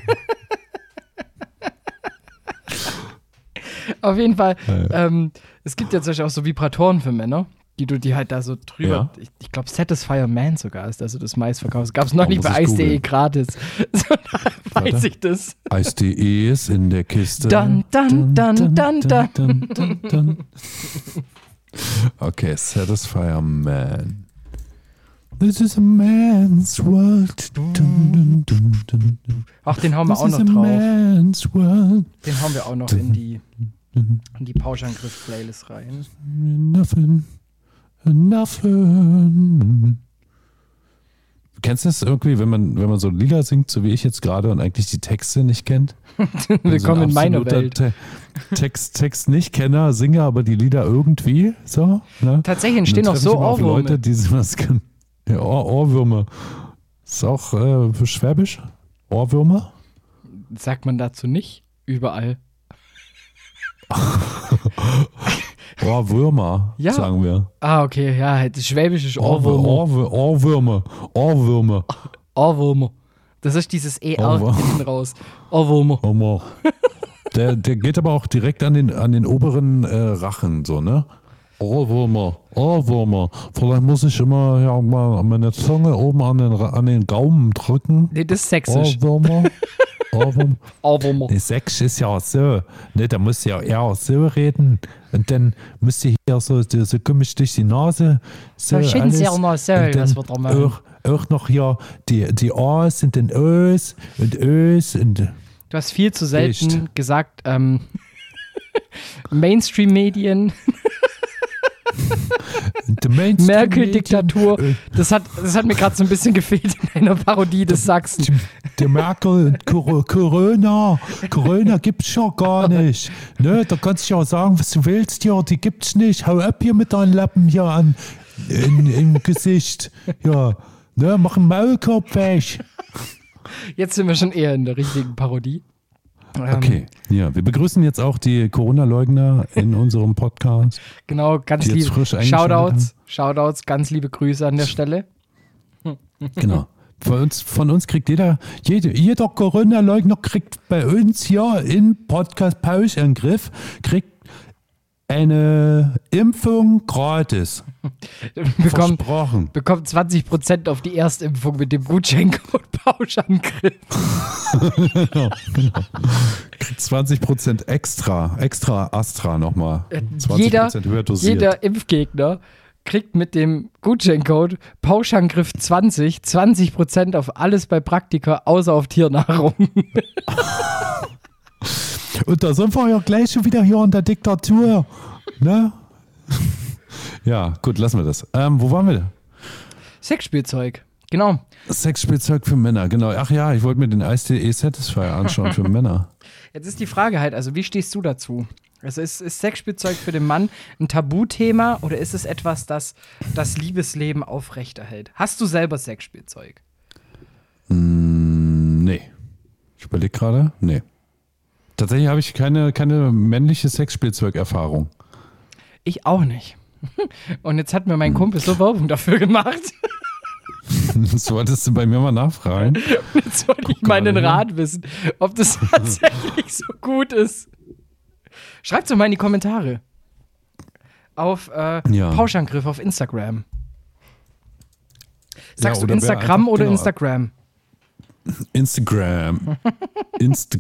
Auf jeden Fall, ähm, es gibt ja zum Beispiel auch so Vibratoren für Männer, die du die halt da so drüber. Ja. Ich, ich glaube, Satisfyer Man sogar ist also das meistverkaufte. Gab es noch Oh, nicht bei Eis.de gratis. [laughs] So, weiß Warte. ich das. Eis.de ist in der Kiste. Dun, dun, dun, dun, dun. Okay, Satisfier Man. This is a man's world. Dun, dun, dun, dun, dun. Ach, den hauen wir This auch is noch a drauf. man's world. Den hauen wir auch noch in die, in die Pauschangriff-Playlist rein. Nothing. Nothing. Kennst du das irgendwie, wenn man, wenn man so Lieder singt, so wie ich jetzt gerade, und eigentlich die Texte nicht kennt? [laughs] Willkommen so in absoluter Welt. Te Text, Text nicht Kenner, singe aber die Lieder irgendwie. So, ne? Tatsächlich entstehen auch so Ohrwürmer. Leute, die sowas können. Ja, Ohr, Ohrwürmer. Ist auch äh, für Schwäbisch? Ohrwürmer? Sagt man dazu nicht? Überall. [laughs] Ohrwürmer, Ja. sagen wir. Ah, okay, ja, das Schwäbisch ist Ohrwür- Ohrwürmer. Ohrwür- Ohrwürmer. Ohrwürmer. Ohrwürmer. Das ist dieses ER Ohrwürmer. hinten raus. Ohrwürmer. Ohrwürmer. Der, der geht aber auch direkt an den, an den oberen äh, Rachen, so, ne? Ohrwürmer, Ohrwürmer. Vielleicht muss ich immer ja, meine Zunge oben an den, an den Gaumen drücken. Nee, das ist sächsisch. Ohrwürmer. [laughs] Ohrwürmer. Ohrwürmer. Nee, Sächsisch ist ja so, ne, da musst du ja eher so reden und dann musst du hier so, so, so komisch durch die Nase. So Da alles. sehr mal so, Und dann was wir da machen. Auch, auch noch hier die, die A's und den Ös und Ös und Du hast viel zu selten Echt? gesagt, ähm, [laughs] Mainstream-Medien, [laughs] Merkel-Diktatur. Äh, Das hat, das hat mir gerade so ein bisschen gefehlt in einer Parodie des Sachsen. die, die Merkel Corona. Corona gibt's ja gar [laughs] nicht. Ne, da kannst du ja sagen, was du willst, ja, die gibt's nicht. Hau ab hier mit deinen Lappen hier an in, im Gesicht. Ja, ne, mach einen Maulkorb weg. Jetzt sind wir schon eher in der richtigen Parodie. Ähm, Okay, ja, wir begrüßen jetzt auch die Corona-Leugner in unserem Podcast. Genau, ganz liebe Shoutouts, Shoutouts, ganz liebe Grüße an der Stelle. Genau. Von uns, von uns kriegt jeder, jede, jeder Corona-Leugner kriegt bei uns hier im Podcast Pauschangriff, kriegt eine Impfung gratis. [laughs] Bekommt, Versprochen. bekommt 20% auf die Erstimpfung mit dem Gutscheincode [laughs] Pauschangriff. Kriegt 20% extra, extra Astra nochmal. 20% Jeder, höher dosiert. jeder Impfgegner kriegt mit dem Gutscheincode Pauschangriff 20 20% auf alles bei Praktika, außer auf Tiernahrung. [laughs] Und da sind wir ja gleich schon wieder hier in der Diktatur. Ne? [laughs] ja, gut, lassen wir das. Ähm, wo waren wir? Sexspielzeug. Genau. Sexspielzeug für Männer, genau. Ach ja, ich wollte mir den Ice.de Satisfier anschauen für Männer. [laughs] Jetzt ist die Frage halt, also wie stehst du dazu? Also ist, ist Sexspielzeug für den Mann ein Tabuthema oder ist es etwas, das das Liebesleben aufrechterhält? Hast du selber Sexspielzeug? Mm, nee. Ich überlege gerade. Nee. Tatsächlich habe ich keine, keine männliche Sexspielzeugerfahrung. Ich auch nicht. [laughs] Und jetzt hat mir mein Kumpel so Werbung dafür gemacht. [laughs] Das wolltest du bei mir mal nachfragen. [laughs] Jetzt wollte ich gerade meinen. Rat wissen, ob das tatsächlich so gut ist. Schreibt's doch mal in die Kommentare. Auf äh, Ja. Pauschangriff auf Instagram. Sagst Ja, du Instagram einfach- oder genau. Instagram? Instagram. Insta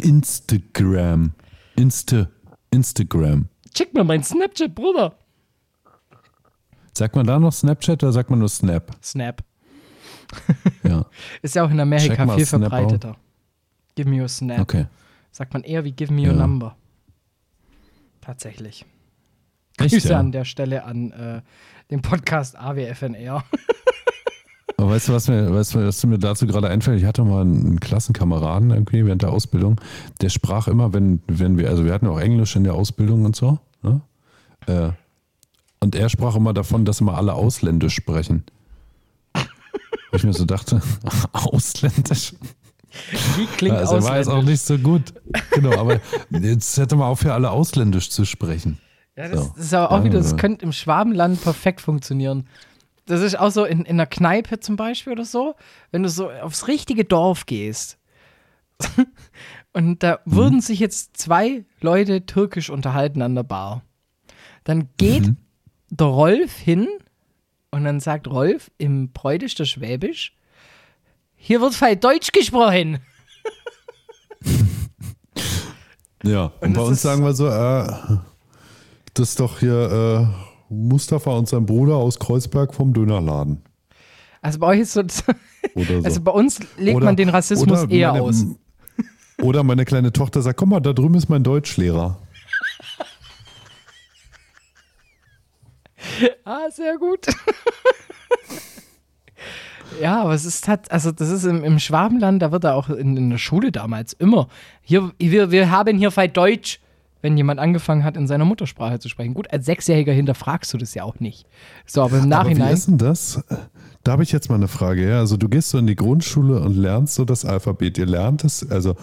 Instagram. Insta Instagram. Schick mir mein Snapchat, Bruder. Sagt man da noch Snapchat oder sagt man nur Snap? Snap. [laughs] Ja, Ist ja auch in Check Amerika mal viel Snap verbreiteter. Give me your Snap. okay. Sagt man eher wie Give me your Ja. number. Tatsächlich. Grüße ja? an der Stelle an äh, den Podcast AWFNR. [laughs] Aber weißt du, was mir, weißt du, was mir dazu gerade einfällt? Ich hatte mal einen Klassenkameraden irgendwie während der Ausbildung, der sprach immer, wenn, wenn wir, also wir hatten auch Englisch in der Ausbildung und so, ne? Äh, und er sprach immer davon, dass immer alle ausländisch sprechen. Wo ich mir so dachte, [laughs] ausländisch? Wie klingt also er war jetzt auch ausländisch? nicht so gut. Genau, aber jetzt hätte man aufhören, alle ausländisch zu sprechen. Ja, das, So. das ist aber auch wieder, das ja. könnte im Schwabenland perfekt funktionieren. Das ist auch so in, in einer Kneipe zum Beispiel oder so, wenn du so aufs richtige Dorf gehst. [laughs] Und da Mhm. würden sich jetzt zwei Leute türkisch unterhalten an der Bar. Dann geht Mhm. der Rolf hin und dann sagt Rolf im Bräutischer Schwäbisch, hier wird viel Deutsch gesprochen. [laughs] Ja, und, bei das uns ist- sagen wir so, äh, das ist doch hier äh, Mustafa und sein Bruder aus Kreuzberg vom Dönerladen. Also bei euch ist so, [laughs] also bei uns legt Oder- man den Rassismus eher meine, aus. [laughs] Oder meine kleine Tochter sagt, guck mal, da drüben ist mein Deutschlehrer. [laughs] Ah, sehr gut. ja, aber es ist halt, also das ist im, im Schwabenland, da wird da auch in, in der Schule damals immer, hier, wir, wir haben hier viel Deutsch, wenn jemand angefangen hat, in seiner Muttersprache zu sprechen. Gut, als Sechsjähriger hinterfragst du das ja auch nicht. So, aber im Aber wie Nachhinein, ist denn das? Da habe ich jetzt mal eine Frage. Ja? Also du gehst so in die Grundschule und lernst so das Alphabet. Ihr lernt es, also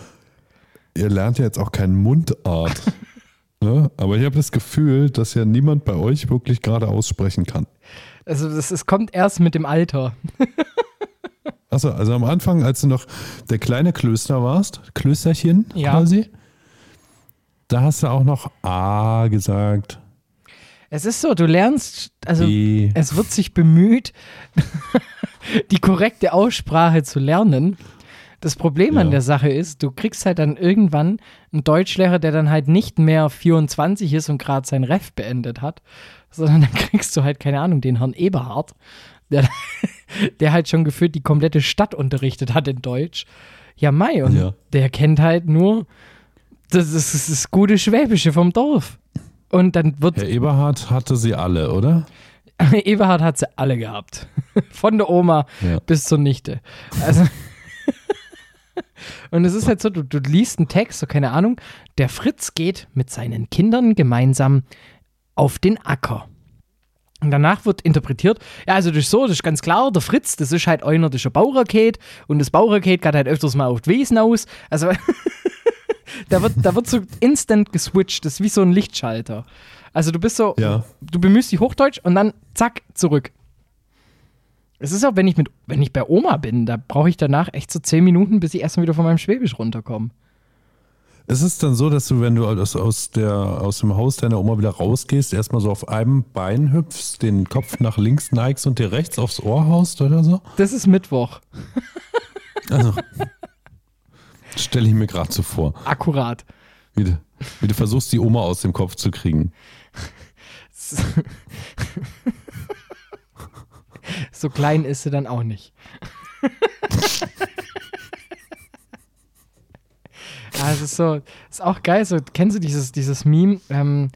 ihr lernt ja jetzt auch kein Mundart. [laughs] ne? Aber ich habe das Gefühl, dass ja niemand bei euch wirklich gerade aussprechen kann. also das, es kommt erst mit dem Alter. Achso, also am Anfang, als du noch der kleine Klöster warst, Klösterchen Ja. quasi, da hast du auch noch A gesagt, Es ist so, du lernst, also E. es wird sich bemüht, [laughs] die korrekte Aussprache zu lernen. Das Problem an Ja. der Sache ist, du kriegst halt dann irgendwann einen Deutschlehrer, der dann halt nicht mehr 24 ist und gerade sein Ref beendet hat, sondern [laughs] dann kriegst du halt, keine Ahnung, den Herrn Eberhard, der, [laughs] der halt schon gefühlt die komplette Stadt unterrichtet hat in Deutsch. Ja, Mai, und Ja. der kennt halt nur das, das, das, gute Schwäbische vom Dorf. Und dann wird Herr Eberhard hatte sie alle, oder? [laughs] Eberhard hat sie alle gehabt. [laughs] Von der Oma Ja. bis zur Nichte. Also. [laughs] Und es ist halt so, du, du liest einen Text, so keine Ahnung, der Fritz geht mit seinen Kindern gemeinsam auf den Acker. Und danach wird interpretiert, ja, also das ist so, das ist ganz klar, der Fritz, das ist halt einer, das ist ein Bauraket und das Bauraket geht halt öfters mal auf die Wiesen aus. Also da wird, da wird so instant geswitcht, das ist wie so ein Lichtschalter. Also du bist so, Ja. du bemühst dich Hochdeutsch und dann zack, zurück. Es ist auch, wenn ich mit, wenn ich bei Oma bin, da brauche ich danach echt so zehn Minuten, bis ich erstmal wieder von meinem Schwäbisch runterkomme. Es ist dann so, dass du, wenn du aus, aus, der, aus dem Haus deiner Oma wieder rausgehst, erstmal so auf einem Bein hüpfst, den Kopf nach links neigst und dir rechts aufs Ohr haust oder so? Das ist Mittwoch. Also, stelle ich mir gerade so vor, Akkurat. wie du, wie du versuchst, die Oma aus dem Kopf zu kriegen. [laughs] So klein ist sie dann auch nicht. [laughs] ja, es ist so, ist auch geil. So, kennst du dieses, dieses Meme ähm,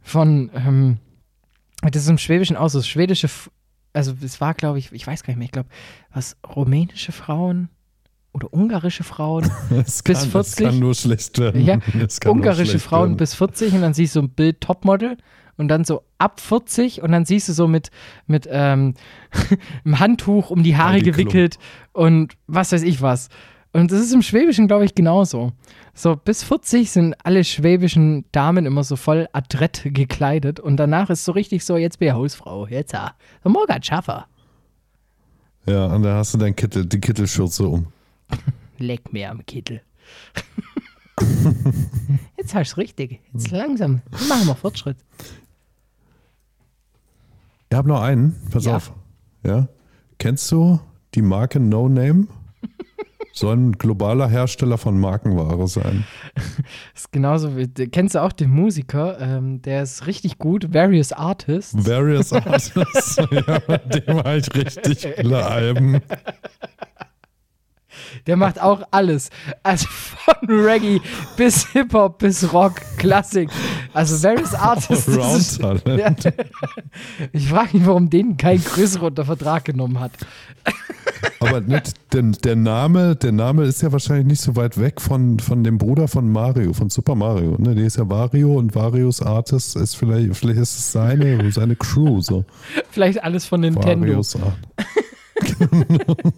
von, ähm, das ist im Schwäbischen aus, so schwedische, also es war, glaube ich, ich weiß gar nicht mehr, ich glaube, was, rumänische Frauen oder ungarische Frauen [laughs] Bis kann, 40? Es kann nur schlecht werden. Ja, ungarische schlecht Frauen werden. bis 40 und dann siehst du ein Bild Topmodel und dann so ab 40 und dann siehst du so mit, mit ähm, [laughs] einem Handtuch um die Haare gewickelt und was weiß ich was. Und das ist im Schwäbischen, glaube ich, genauso. So, bis 40 sind alle schwäbischen Damen immer so voll adrett gekleidet und danach ist so richtig so, jetzt bin ich Hausfrau, jetzt. So, morgen Schaffer. Ja, und da hast du dein Kittel, die Kittelschürze um. Leck mir am Kittel. [laughs] jetzt hast du richtig. Jetzt langsam. Machen wir Fortschritt. Ich habe noch einen, pass Ja. auf. Ja. Kennst du die Marke No Name? [laughs] Soll ein globaler Hersteller von Markenware sein. Das [laughs] ist genauso wie, kennst du auch den Musiker, ähm, der ist richtig gut, Various Artists. Various Artists. ja, mit dem ich richtig viele Alben. Der macht auch alles. Also von Reggae bis Hip-Hop bis Rock, Klassik. Also Various Artists. ist-. [laughs] Ja. Ich frage mich, warum den kein größerer unter Vertrag genommen hat. Aber nicht, denn der Name, der Name ist ja wahrscheinlich nicht so weit weg von, von dem Bruder von Mario, von Super Mario. Ne? Der ist ja Wario und Varios Artist ist vielleicht, vielleicht ist es seine, seine Crew. So. Vielleicht alles von Nintendo. Varios Art. [laughs]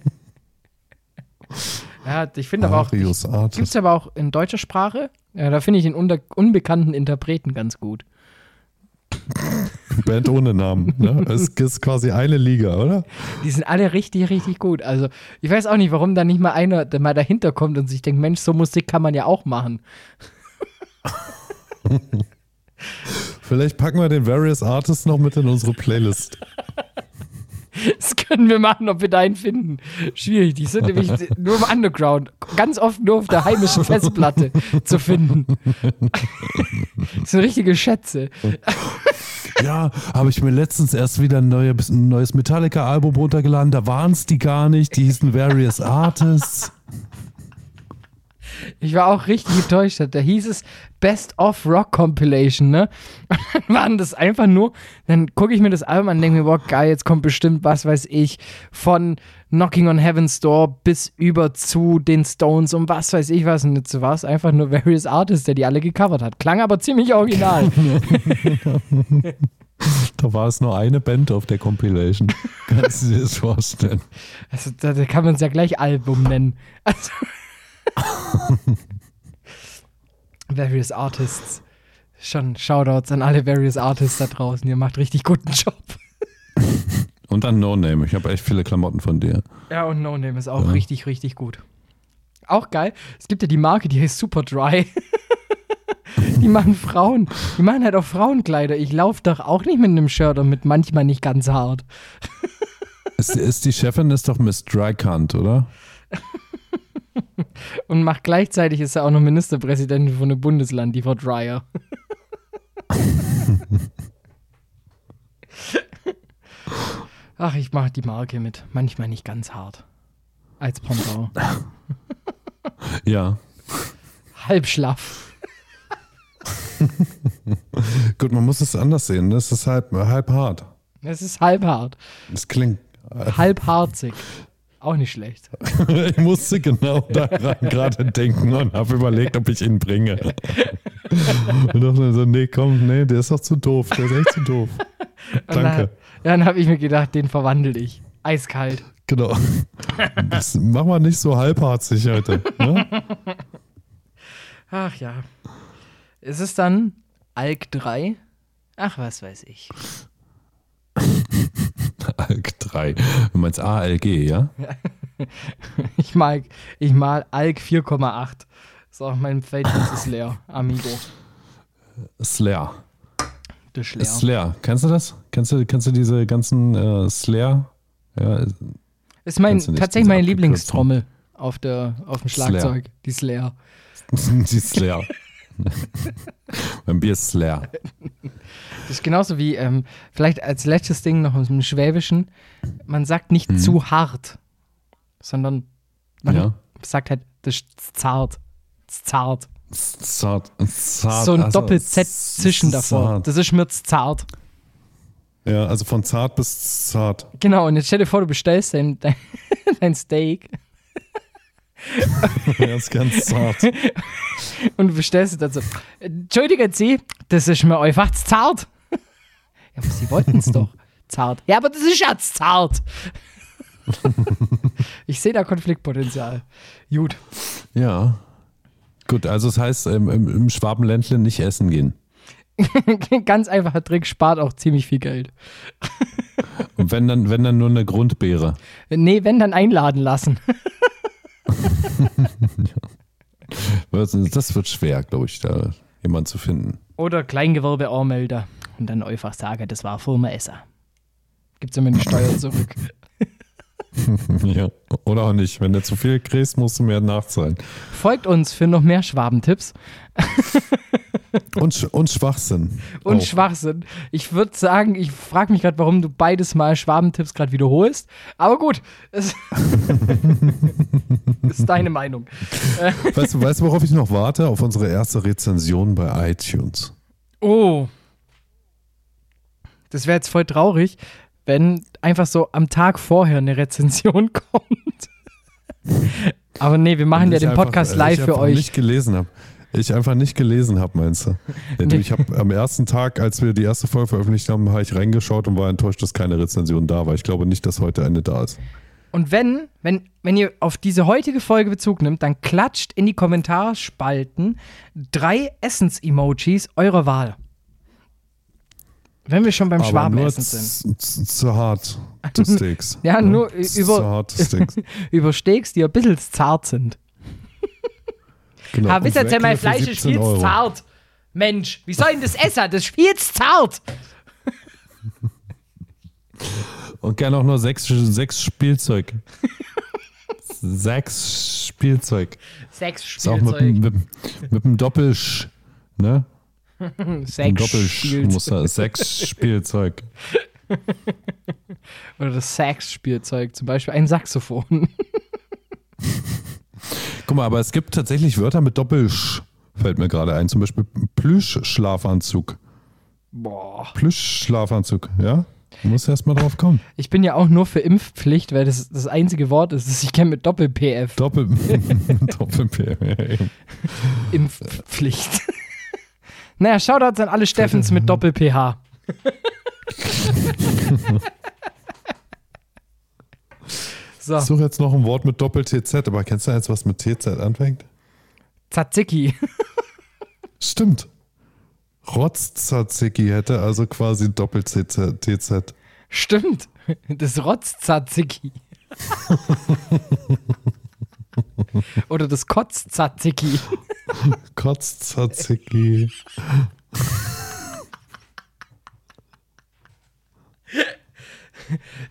Ja, ich finde aber auch. Gibt es aber auch in deutscher Sprache? Ja, da finde ich den unter, unbekannten Interpreten ganz gut. Band ohne Namen. Ne? [laughs] Es ist quasi eine Liga, oder? Die sind alle richtig, richtig gut. Also, ich weiß auch nicht, warum da nicht mal einer der mal dahinter kommt und sich denkt, Mensch, so Musik kann man ja auch machen. [laughs] Vielleicht packen wir den Various Artists noch mit in unsere Playlist. [laughs] [laughs] Das können wir machen, ob wir da einen finden. Schwierig. Die sind nämlich nur im Underground. Ganz oft nur auf der heimischen Festplatte zu finden. [laughs] Das sind richtige Schätze. [laughs] Ja, habe ich mir letztens erst wieder ein, neue, ein neues Metallica-Album runtergeladen. Da waren es die gar nicht. Die hießen Various Artists. Ich war auch richtig enttäuscht. Da hieß es Best of Rock Compilation, ne? Und [laughs] dann waren das einfach nur, dann gucke ich mir das Album an und denke mir, boah, geil, jetzt kommt bestimmt, was weiß ich, von Knocking on Heaven's Door bis über zu den Stones und was weiß ich was. Und jetzt war es einfach nur Various Artists, der die alle gecovert hat. Klang aber ziemlich original. [laughs] Da war es nur eine Band auf der Compilation. [laughs] Kannst du dir das vorstellen? Also, da, da kann man es ja gleich Album nennen. Also [laughs] Various Artists. Schon Shoutouts an alle Various Artists da draußen. Ihr macht richtig guten Job. [laughs] Und dann No Name. Ich habe echt viele Klamotten von dir. Ja, und No Name ist auch richtig, richtig gut. Auch geil. Es gibt ja die Marke, die heißt Super Dry. [laughs] die machen Frauen. Die machen halt auch Frauenkleider. Ich laufe doch auch nicht mit einem Shirt und mit manchmal nicht ganz hart. Ist, ist die Chefin ist doch Miss Drycunt, oder? [laughs] Und macht gleichzeitig ist er auch noch Ministerpräsidentin von einem Bundesland, die Frau Dreyer. [laughs] Ach, ich mache die Marke mit. Manchmal nicht ganz hart. Als Pendant. [laughs] Ja. Halb schlaff. Gut, man muss es anders sehen. Das ist halb, halb hart. Es ist halb hart. Das klingt. Halbharzig. Auch nicht schlecht. [laughs] ich musste genau daran gerade denken und habe überlegt, ob ich ihn bringe. [laughs] Und dachte so, nee, komm, nee, der ist doch zu doof. Der ist echt zu doof. [laughs] Und dann, Danke. dann habe ich mir gedacht, den verwandel ich. Eiskalt. Genau. Das mach mal nicht so halbharzig heute. Ne? Ach ja. Ist es dann Alk 3? Ach, was weiß ich. ALG 3. Du meinst ALG, ja? [laughs] Ich mag, ich mal Alk 4,8. Ist auch mein Feld ist leer, Amigo. Slayer. Das ist leer. Slayer. Kennst du das? Kennst du, kennst du diese ganzen äh, Slayer? Ja, Ist mein, tatsächlich meine? Lieblingstrommel auf, der, auf dem Slayer. Schlagzeug. Die Slayer. [laughs] die Slayer. [laughs] [laughs] Beim Bier ist Slayer. Das ist genauso wie, ähm, vielleicht als letztes Ding noch aus dem Schwäbischen, man sagt nicht Mhm. zu hart, sondern man Ja. sagt halt, das ist zart. Das ist zart. Zart. zart so ein also, Doppel-Z-Zischen davor. zart. Das ist mir zart. Ja, also von zart bis zart. Genau, und jetzt stell dir vor, du bestellst dein, dein, [laughs] dein Steak [laughs] Ist ganz zart. [laughs] und du bestellst es dann so. Entschuldigen Sie, das ist mir einfach zu zart. [laughs] Ja, aber Sie wollten es doch. Zart. Ja, aber das ist ja zu zart. ich sehe da Konfliktpotenzial. Gut. Ja. Gut, also das heißt, im, im, im Schwabenländle nicht essen gehen. Ganz einfacher Trick, spart auch ziemlich viel Geld. Und wenn dann, wenn dann nur eine Grundbeere. Nee, wenn, dann einladen lassen. [laughs] Das wird schwer, glaube ich, da jemanden zu finden. Oder Kleingewerbe anmelden und dann einfach sagen, das war Firma Esser. Gibt's immer die Steuer zurück. [laughs] Ja. Oder auch nicht. Wenn du zu viel kriegst, musst du mehr nachzahlen. Folgt uns für noch mehr Schwabentipps Und, und Schwachsinn. und Auch. Schwachsinn. Ich würde sagen, ich frage mich gerade, warum du beides Mal Schwabentipps gerade wiederholst. Aber gut, es [laughs] ist deine Meinung. Weißt du, weißt du, worauf ich noch warte? Auf unsere erste Rezension bei iTunes. Oh. Das wäre jetzt voll traurig, wenn einfach so am Tag vorher eine Rezension [laughs] kommt. Aber nee, wir machen ja den einfach- Podcast äh, live ich für einfach euch. nicht gelesen habe. Ich einfach nicht gelesen habe, meinst du? Ja, Nee. ich habe am ersten Tag, als wir die erste Folge veröffentlicht haben, habe ich reingeschaut und war enttäuscht, dass keine Rezension da war. Ich glaube nicht, dass heute eine da ist. Und wenn, wenn, wenn ihr auf diese heutige Folge Bezug nimmt, dann klatscht in die Kommentarspalten drei Essens-Emojis eurer Wahl. Wenn wir schon beim Aber Schwabenessen sind. zu hart, die Steaks. [laughs] Ja, nur Zu über-. [laughs] Über Steaks, die ein bisschen zart sind. [laughs] Genau. Und wisst ihr, mein Fleisch ist 17 viel zu Euro. zart. Mensch, wie soll ich denn das essen? Das ist viel zu zart. Und gerne auch nur sechs, sechs Spielzeug. sechs Spielzeug. Sechs Ist auch mit, Spielzeug. mit, mit einem Doppelsch, ne? [laughs] Sechs Doppelsch Spielzeug. muss [laughs] da, sechs Spielzeug. [laughs] Oder das Sax-Spielzeug, zum Beispiel ein Saxophon. Guck mal, aber es gibt tatsächlich Wörter mit Doppelsch, fällt mir gerade ein. Zum Beispiel Plüschschlafanzug. Boah. Plüschschlafanzug, ja? Du musst erst mal drauf kommen. Ich bin ja auch nur für Impfpflicht, weil das das einzige Wort ist, das ich kenne mit Doppel-PF. Doppel, Doppel Impfpflicht. Naja, Shoutouts an alle Steffens mit Doppel-PH. [laughs] so, Ich suche jetzt noch ein Wort mit Doppel-TZ, aber kennst du jetzt, was mit TZ anfängt? Tzatziki. [laughs] Stimmt. Rotz-Tzatziki hätte also quasi Doppel-TZ. Stimmt. Das Rotz-Tzatziki. [laughs] [laughs] Oder das Kotz-Tzatziki. [laughs] Kotz-Tzatziki.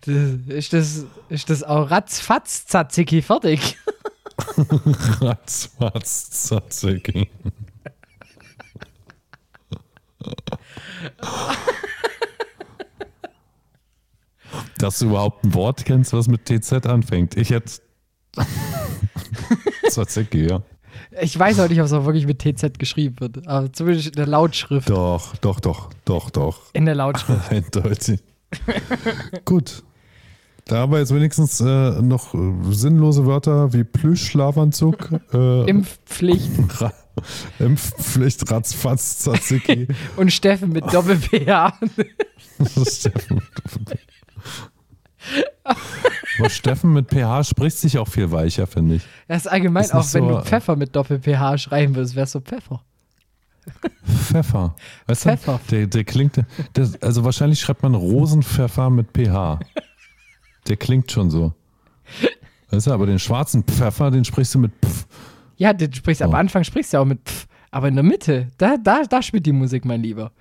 Das, ist, das, ist das auch Ratzfatz-Tzatziki fertig? [laughs] Ratzfatz-Tzatziki. Dass du überhaupt ein Wort kennst, was mit TZ anfängt. Ich hätte. Tzatziki, ja. Ich weiß auch nicht, ob es auch wirklich mit TZ geschrieben wird. Aber zumindest in der Lautschrift. Doch, doch, doch, doch, doch. In der Lautschrift. [laughs] Eindeutig. Gut. Da haben wir jetzt wenigstens äh, noch äh, sinnlose Wörter wie Plüschschlafanzug, äh, [laughs] Impfpflicht. Ra Impfpflicht, Ratzfatz, Tzatziki. [laughs] Und Steffen mit Doppel-PH. Steffen. [laughs] Aber Steffen mit PH spricht sich auch viel weicher, finde ich. Das ist allgemein Ist auch, wenn so- du Pfeffer mit Doppel-PH schreiben würdest, wärst du Pfeffer. Pfeffer. Weißt Pfeffer. du, der, der klingt, der, also wahrscheinlich schreibt man Rosenpfeffer mit PH. Der klingt schon so. Weißt du, aber den schwarzen Pfeffer, den sprichst du mit Pf. Ja, du sprichst am Oh. Anfang sprichst du ja auch mit Pf, aber in der Mitte, da, da, da spielt die Musik, mein Lieber.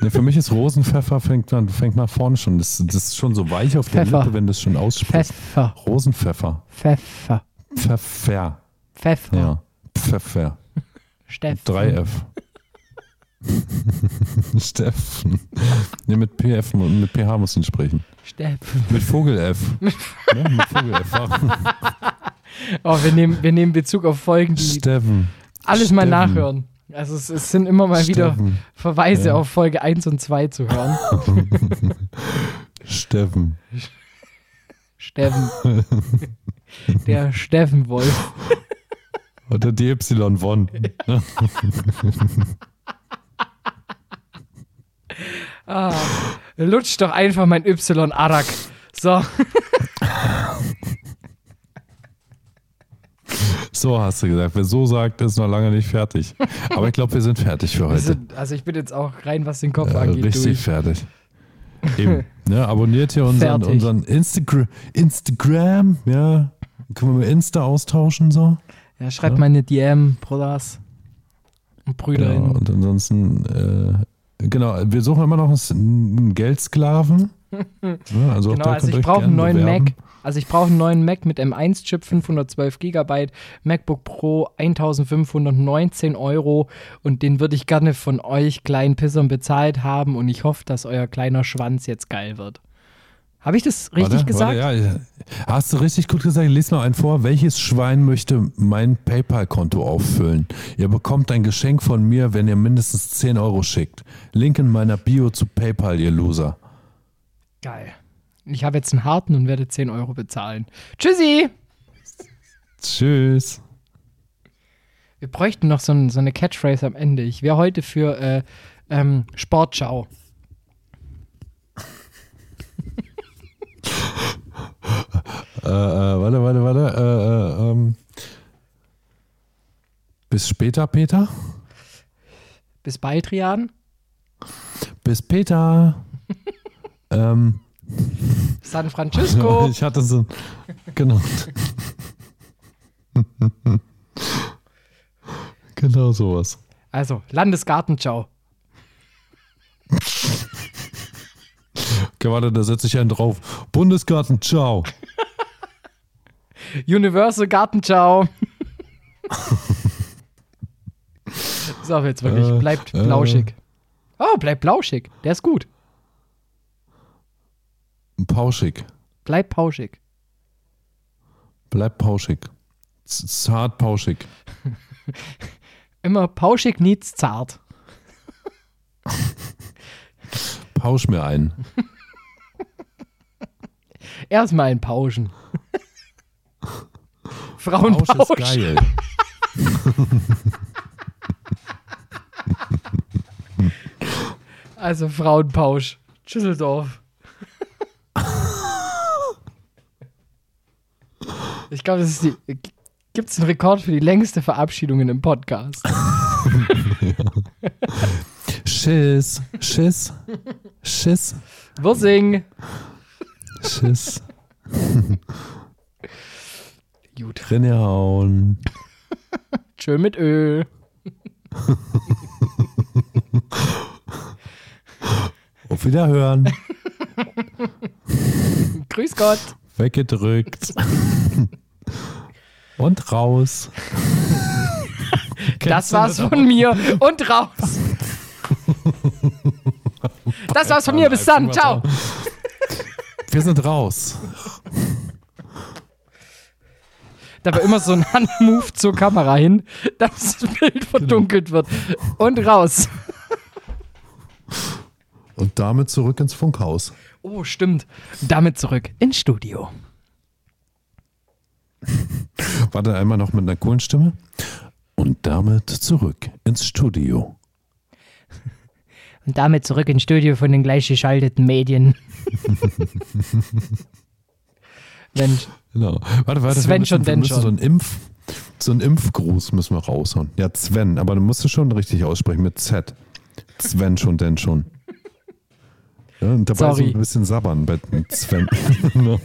Nee, für mich ist Rosenpfeffer, fängt man, fängt man vorne schon. Das, das ist schon so weich auf der Pfeffer. Lippe, wenn du es schon aussprichst. Pfeffer, Rosenpfeffer. Pfeffer, Pfeffer. Pfeffer, Ja. Pfeffer. Steffen. 3F. [laughs] Steffen. Nee, mit PF, mu- mit PH muss ich sprechen. Steffen. Mit Vogel F. ja, mit Vogel F. Oh, wir nehmen, wir nehmen Bezug auf Folgen, die Steffen. alles mal Steffen. nachhören. Also es, es sind immer mal wieder Steffen. Verweise Ja. auf Folge 1 und 2 zu hören. [laughs] Steffen. Steffen. Der Steffenwolf. Oder die Y von. Ah, lutsch doch einfach mein Y-Arak. So, So hast du gesagt. Wer so sagt, ist noch lange nicht fertig. Aber ich glaube, wir sind fertig für heute. sind, also ich bin jetzt auch rein, was den Kopf Äh, angeht. richtig durch. fertig. Eben. Ne, abonniert hier unseren, Fertig. unseren Instagram, Instagram, ja. Können wir mit Insta austauschen so? Ja, schreibt meine DM, Brothers und Ja, Brüderinnen. und ansonsten, äh, genau, wir suchen immer noch einen Geldsklaven. [laughs] Ja, also Genau, also ich brauche einen neuen bewerben. Mac. Also ich brauche einen neuen Mac mit M1-Chip, 512 GB, MacBook Pro 1519 Euro und den würde ich gerne von euch kleinen Pissern bezahlt haben und ich hoffe, dass euer kleiner Schwanz jetzt geil wird. Habe ich das richtig Warte, gesagt? Warte, ja, ja. Hast du richtig gut gesagt. Ich lese mal einen vor. Welches Schwein möchte mein PayPal-Konto auffüllen? Ihr bekommt ein Geschenk von mir, wenn ihr mindestens 10 Euro schickt. Link in meiner Bio zu PayPal, ihr Loser. Geil. Ich habe jetzt einen harten und werde 10 Euro bezahlen. Tschüssi! Tschüss. Wir bräuchten noch so, ein, so eine Catchphrase am Ende. Ich wäre heute für äh, ähm, Sportschau. Äh, äh, warte, warte, warte. Äh, äh, ähm. Bis später, Peter. Bis bald, Trian. Bis Peter. [laughs] ähm, San Francisco. [laughs] ich hatte so. Genau. [laughs] genau sowas. Also, Landesgartenschau. Okay, warte, da setze ich einen drauf. Bundesgarten, ciao. [laughs] Universal Gartenschau. so, jetzt wirklich. Äh, Bleibt äh. blauschig. Oh, bleibt blauschig. Der ist gut. Pauschig. Bleibt pauschig. Bleib pauschig. Z- Zart pauschig. [laughs] Immer pauschig, nichts zart. Pausch mir ein. [laughs] Erstmal ein Pauschen. [laughs] Pausch Frauenpausch. ist geil. Also Frauenpausch. Schüsseldorf. Ich glaube, das ist die. Gibt es einen Rekord für die längste Verabschiedung in einem Podcast? [laughs] Schiss. Schiss. Schiss. Wursing. Schiss. Gut. Rinnehauen. Tschö mit Ö. Auf Wiederhören. [laughs] Grüß Gott. Weggedrückt. [laughs] Und raus. [laughs] Das war's von mir und raus. [laughs] Das war's von mir. Bis dann. Ciao. Wir sind raus. Dabei immer so ein Handmove zur Kamera hin, dass das Bild verdunkelt wird. Und raus. Und damit zurück ins Funkhaus. Oh, stimmt. Damit zurück ins Studio. [laughs] Warte einmal noch mit einer coolen Stimme. Und damit zurück ins Studio. Und damit zurück ins Studio von den gleichgeschalteten Medien. [laughs] Wenn, Genau. Warte, warte. Sven wir müssen, schon, wir denn müssen schon. So ein Impf, so ein Impfgruß müssen wir raushauen. Ja, Sven, aber du musst es schon richtig aussprechen mit Z. Sven schon, denn schon. Ja, und dabei Sorry. so ein bisschen sabbern bei Sven. [laughs]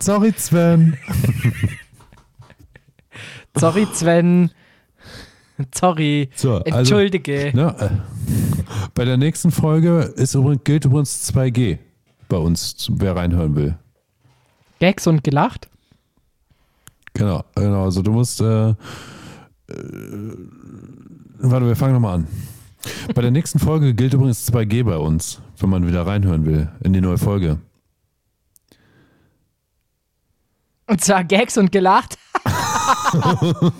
Sorry, Sven. sorry, Sven. Sorry. So, also, Entschuldige. ne, äh, bei der nächsten Folge ist übrigens, gilt übrigens 2G bei uns, wer reinhören will. Gags und gelacht. Genau, genau. Also du musst. Äh, äh, warte, wir fangen nochmal an. Bei der nächsten Folge gilt übrigens 2G bei uns, wenn man wieder reinhören will in die neue Folge. Und zwar Gags und gelacht. [laughs]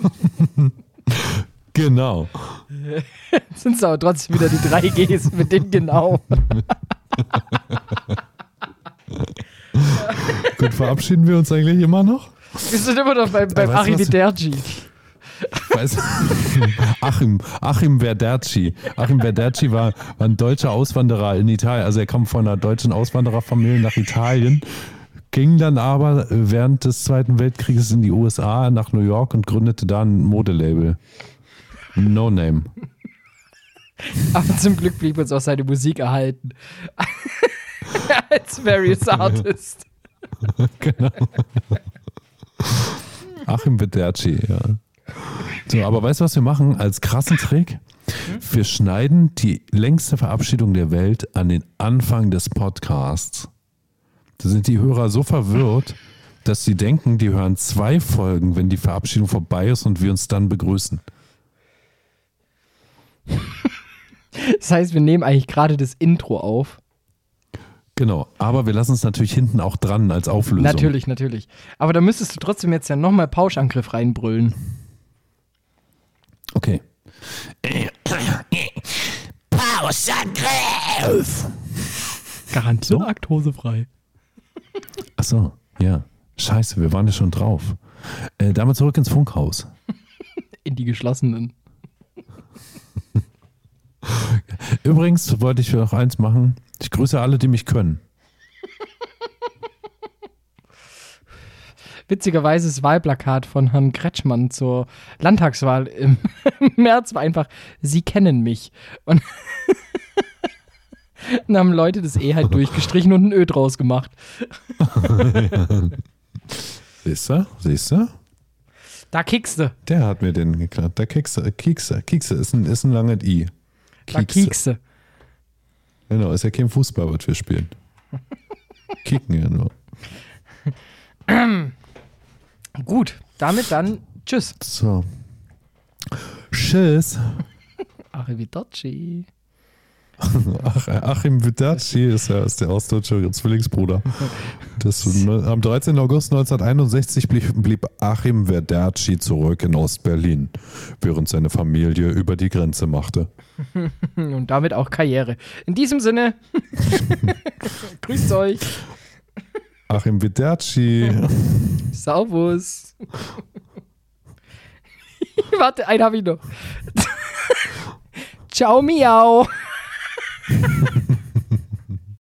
Genau. [laughs] Sind es aber trotzdem wieder die drei Gs mit den genau. [laughs] Gut, verabschieden wir uns eigentlich immer noch? Wir sind immer noch beim, beim Arrivederci. Weiß, [laughs] Achim, Achim Verderci. Achim Verderci war, war ein deutscher Auswanderer in Italien. Also er kam von einer deutschen Auswandererfamilie nach Italien, ging dann aber während des Zweiten Weltkrieges in die USA, nach New York und gründete da ein Modelabel. No Name. Aber zum Glück blieb uns auch seine Musik erhalten. [laughs] Als Various Artist. [laughs] genau. Achim Bederci, ja. So, aber weißt du, was wir machen als krassen Trick? Wir schneiden die längste Verabschiedung der Welt an den Anfang des Podcasts. Da sind die Hörer so verwirrt, dass sie denken, die hören zwei Folgen, wenn die Verabschiedung vorbei ist und wir uns dann begrüßen. Das heißt, wir nehmen eigentlich gerade das Intro auf. Genau, aber wir lassen es natürlich hinten auch dran als Auflösung. Natürlich, natürlich. Aber da müsstest du trotzdem jetzt ja nochmal Pauschangriff reinbrüllen. Okay. Pauschangriff! Garantiert So? laktosefrei. Achso, ja. Scheiße, wir waren ja schon drauf. Äh, damit zurück ins Funkhaus. In die geschlossenen. Übrigens wollte ich noch eins machen. Ich grüße alle, die mich können. Witzigerweise das Wahlplakat von Herrn Kretschmann zur Landtagswahl im [laughs] März war einfach, Sie kennen mich. Und [laughs] dann haben Leute das E halt durchgestrichen und ein Ö draus gemacht. [laughs] Siehst du? Siehst du? Da kickste. Der hat mir den geklappt. Der Kekse, Kekse, Kekse ist ein, ist ein langes I. Da kiekste. Genau, ist ja kein Fußball, was wir spielen. Kicken ja nur. [clears throat] Gut, damit dann Tschüss. So. Tschüss. [laughs] Arrivederci. [laughs] Ach, Achim Vidacci ist ja ist der ostdeutsche Zwillingsbruder. Das, [laughs] am 13. August 1961 blieb, blieb Achim Verdacci zurück in Ostberlin, während seine Familie über die Grenze machte. Und damit auch Karriere. In diesem Sinne, grüßt euch. Achim Vidacci. [laughs] Servus. [laughs] Warte, einen habe ich noch. [laughs] Ciao, miau.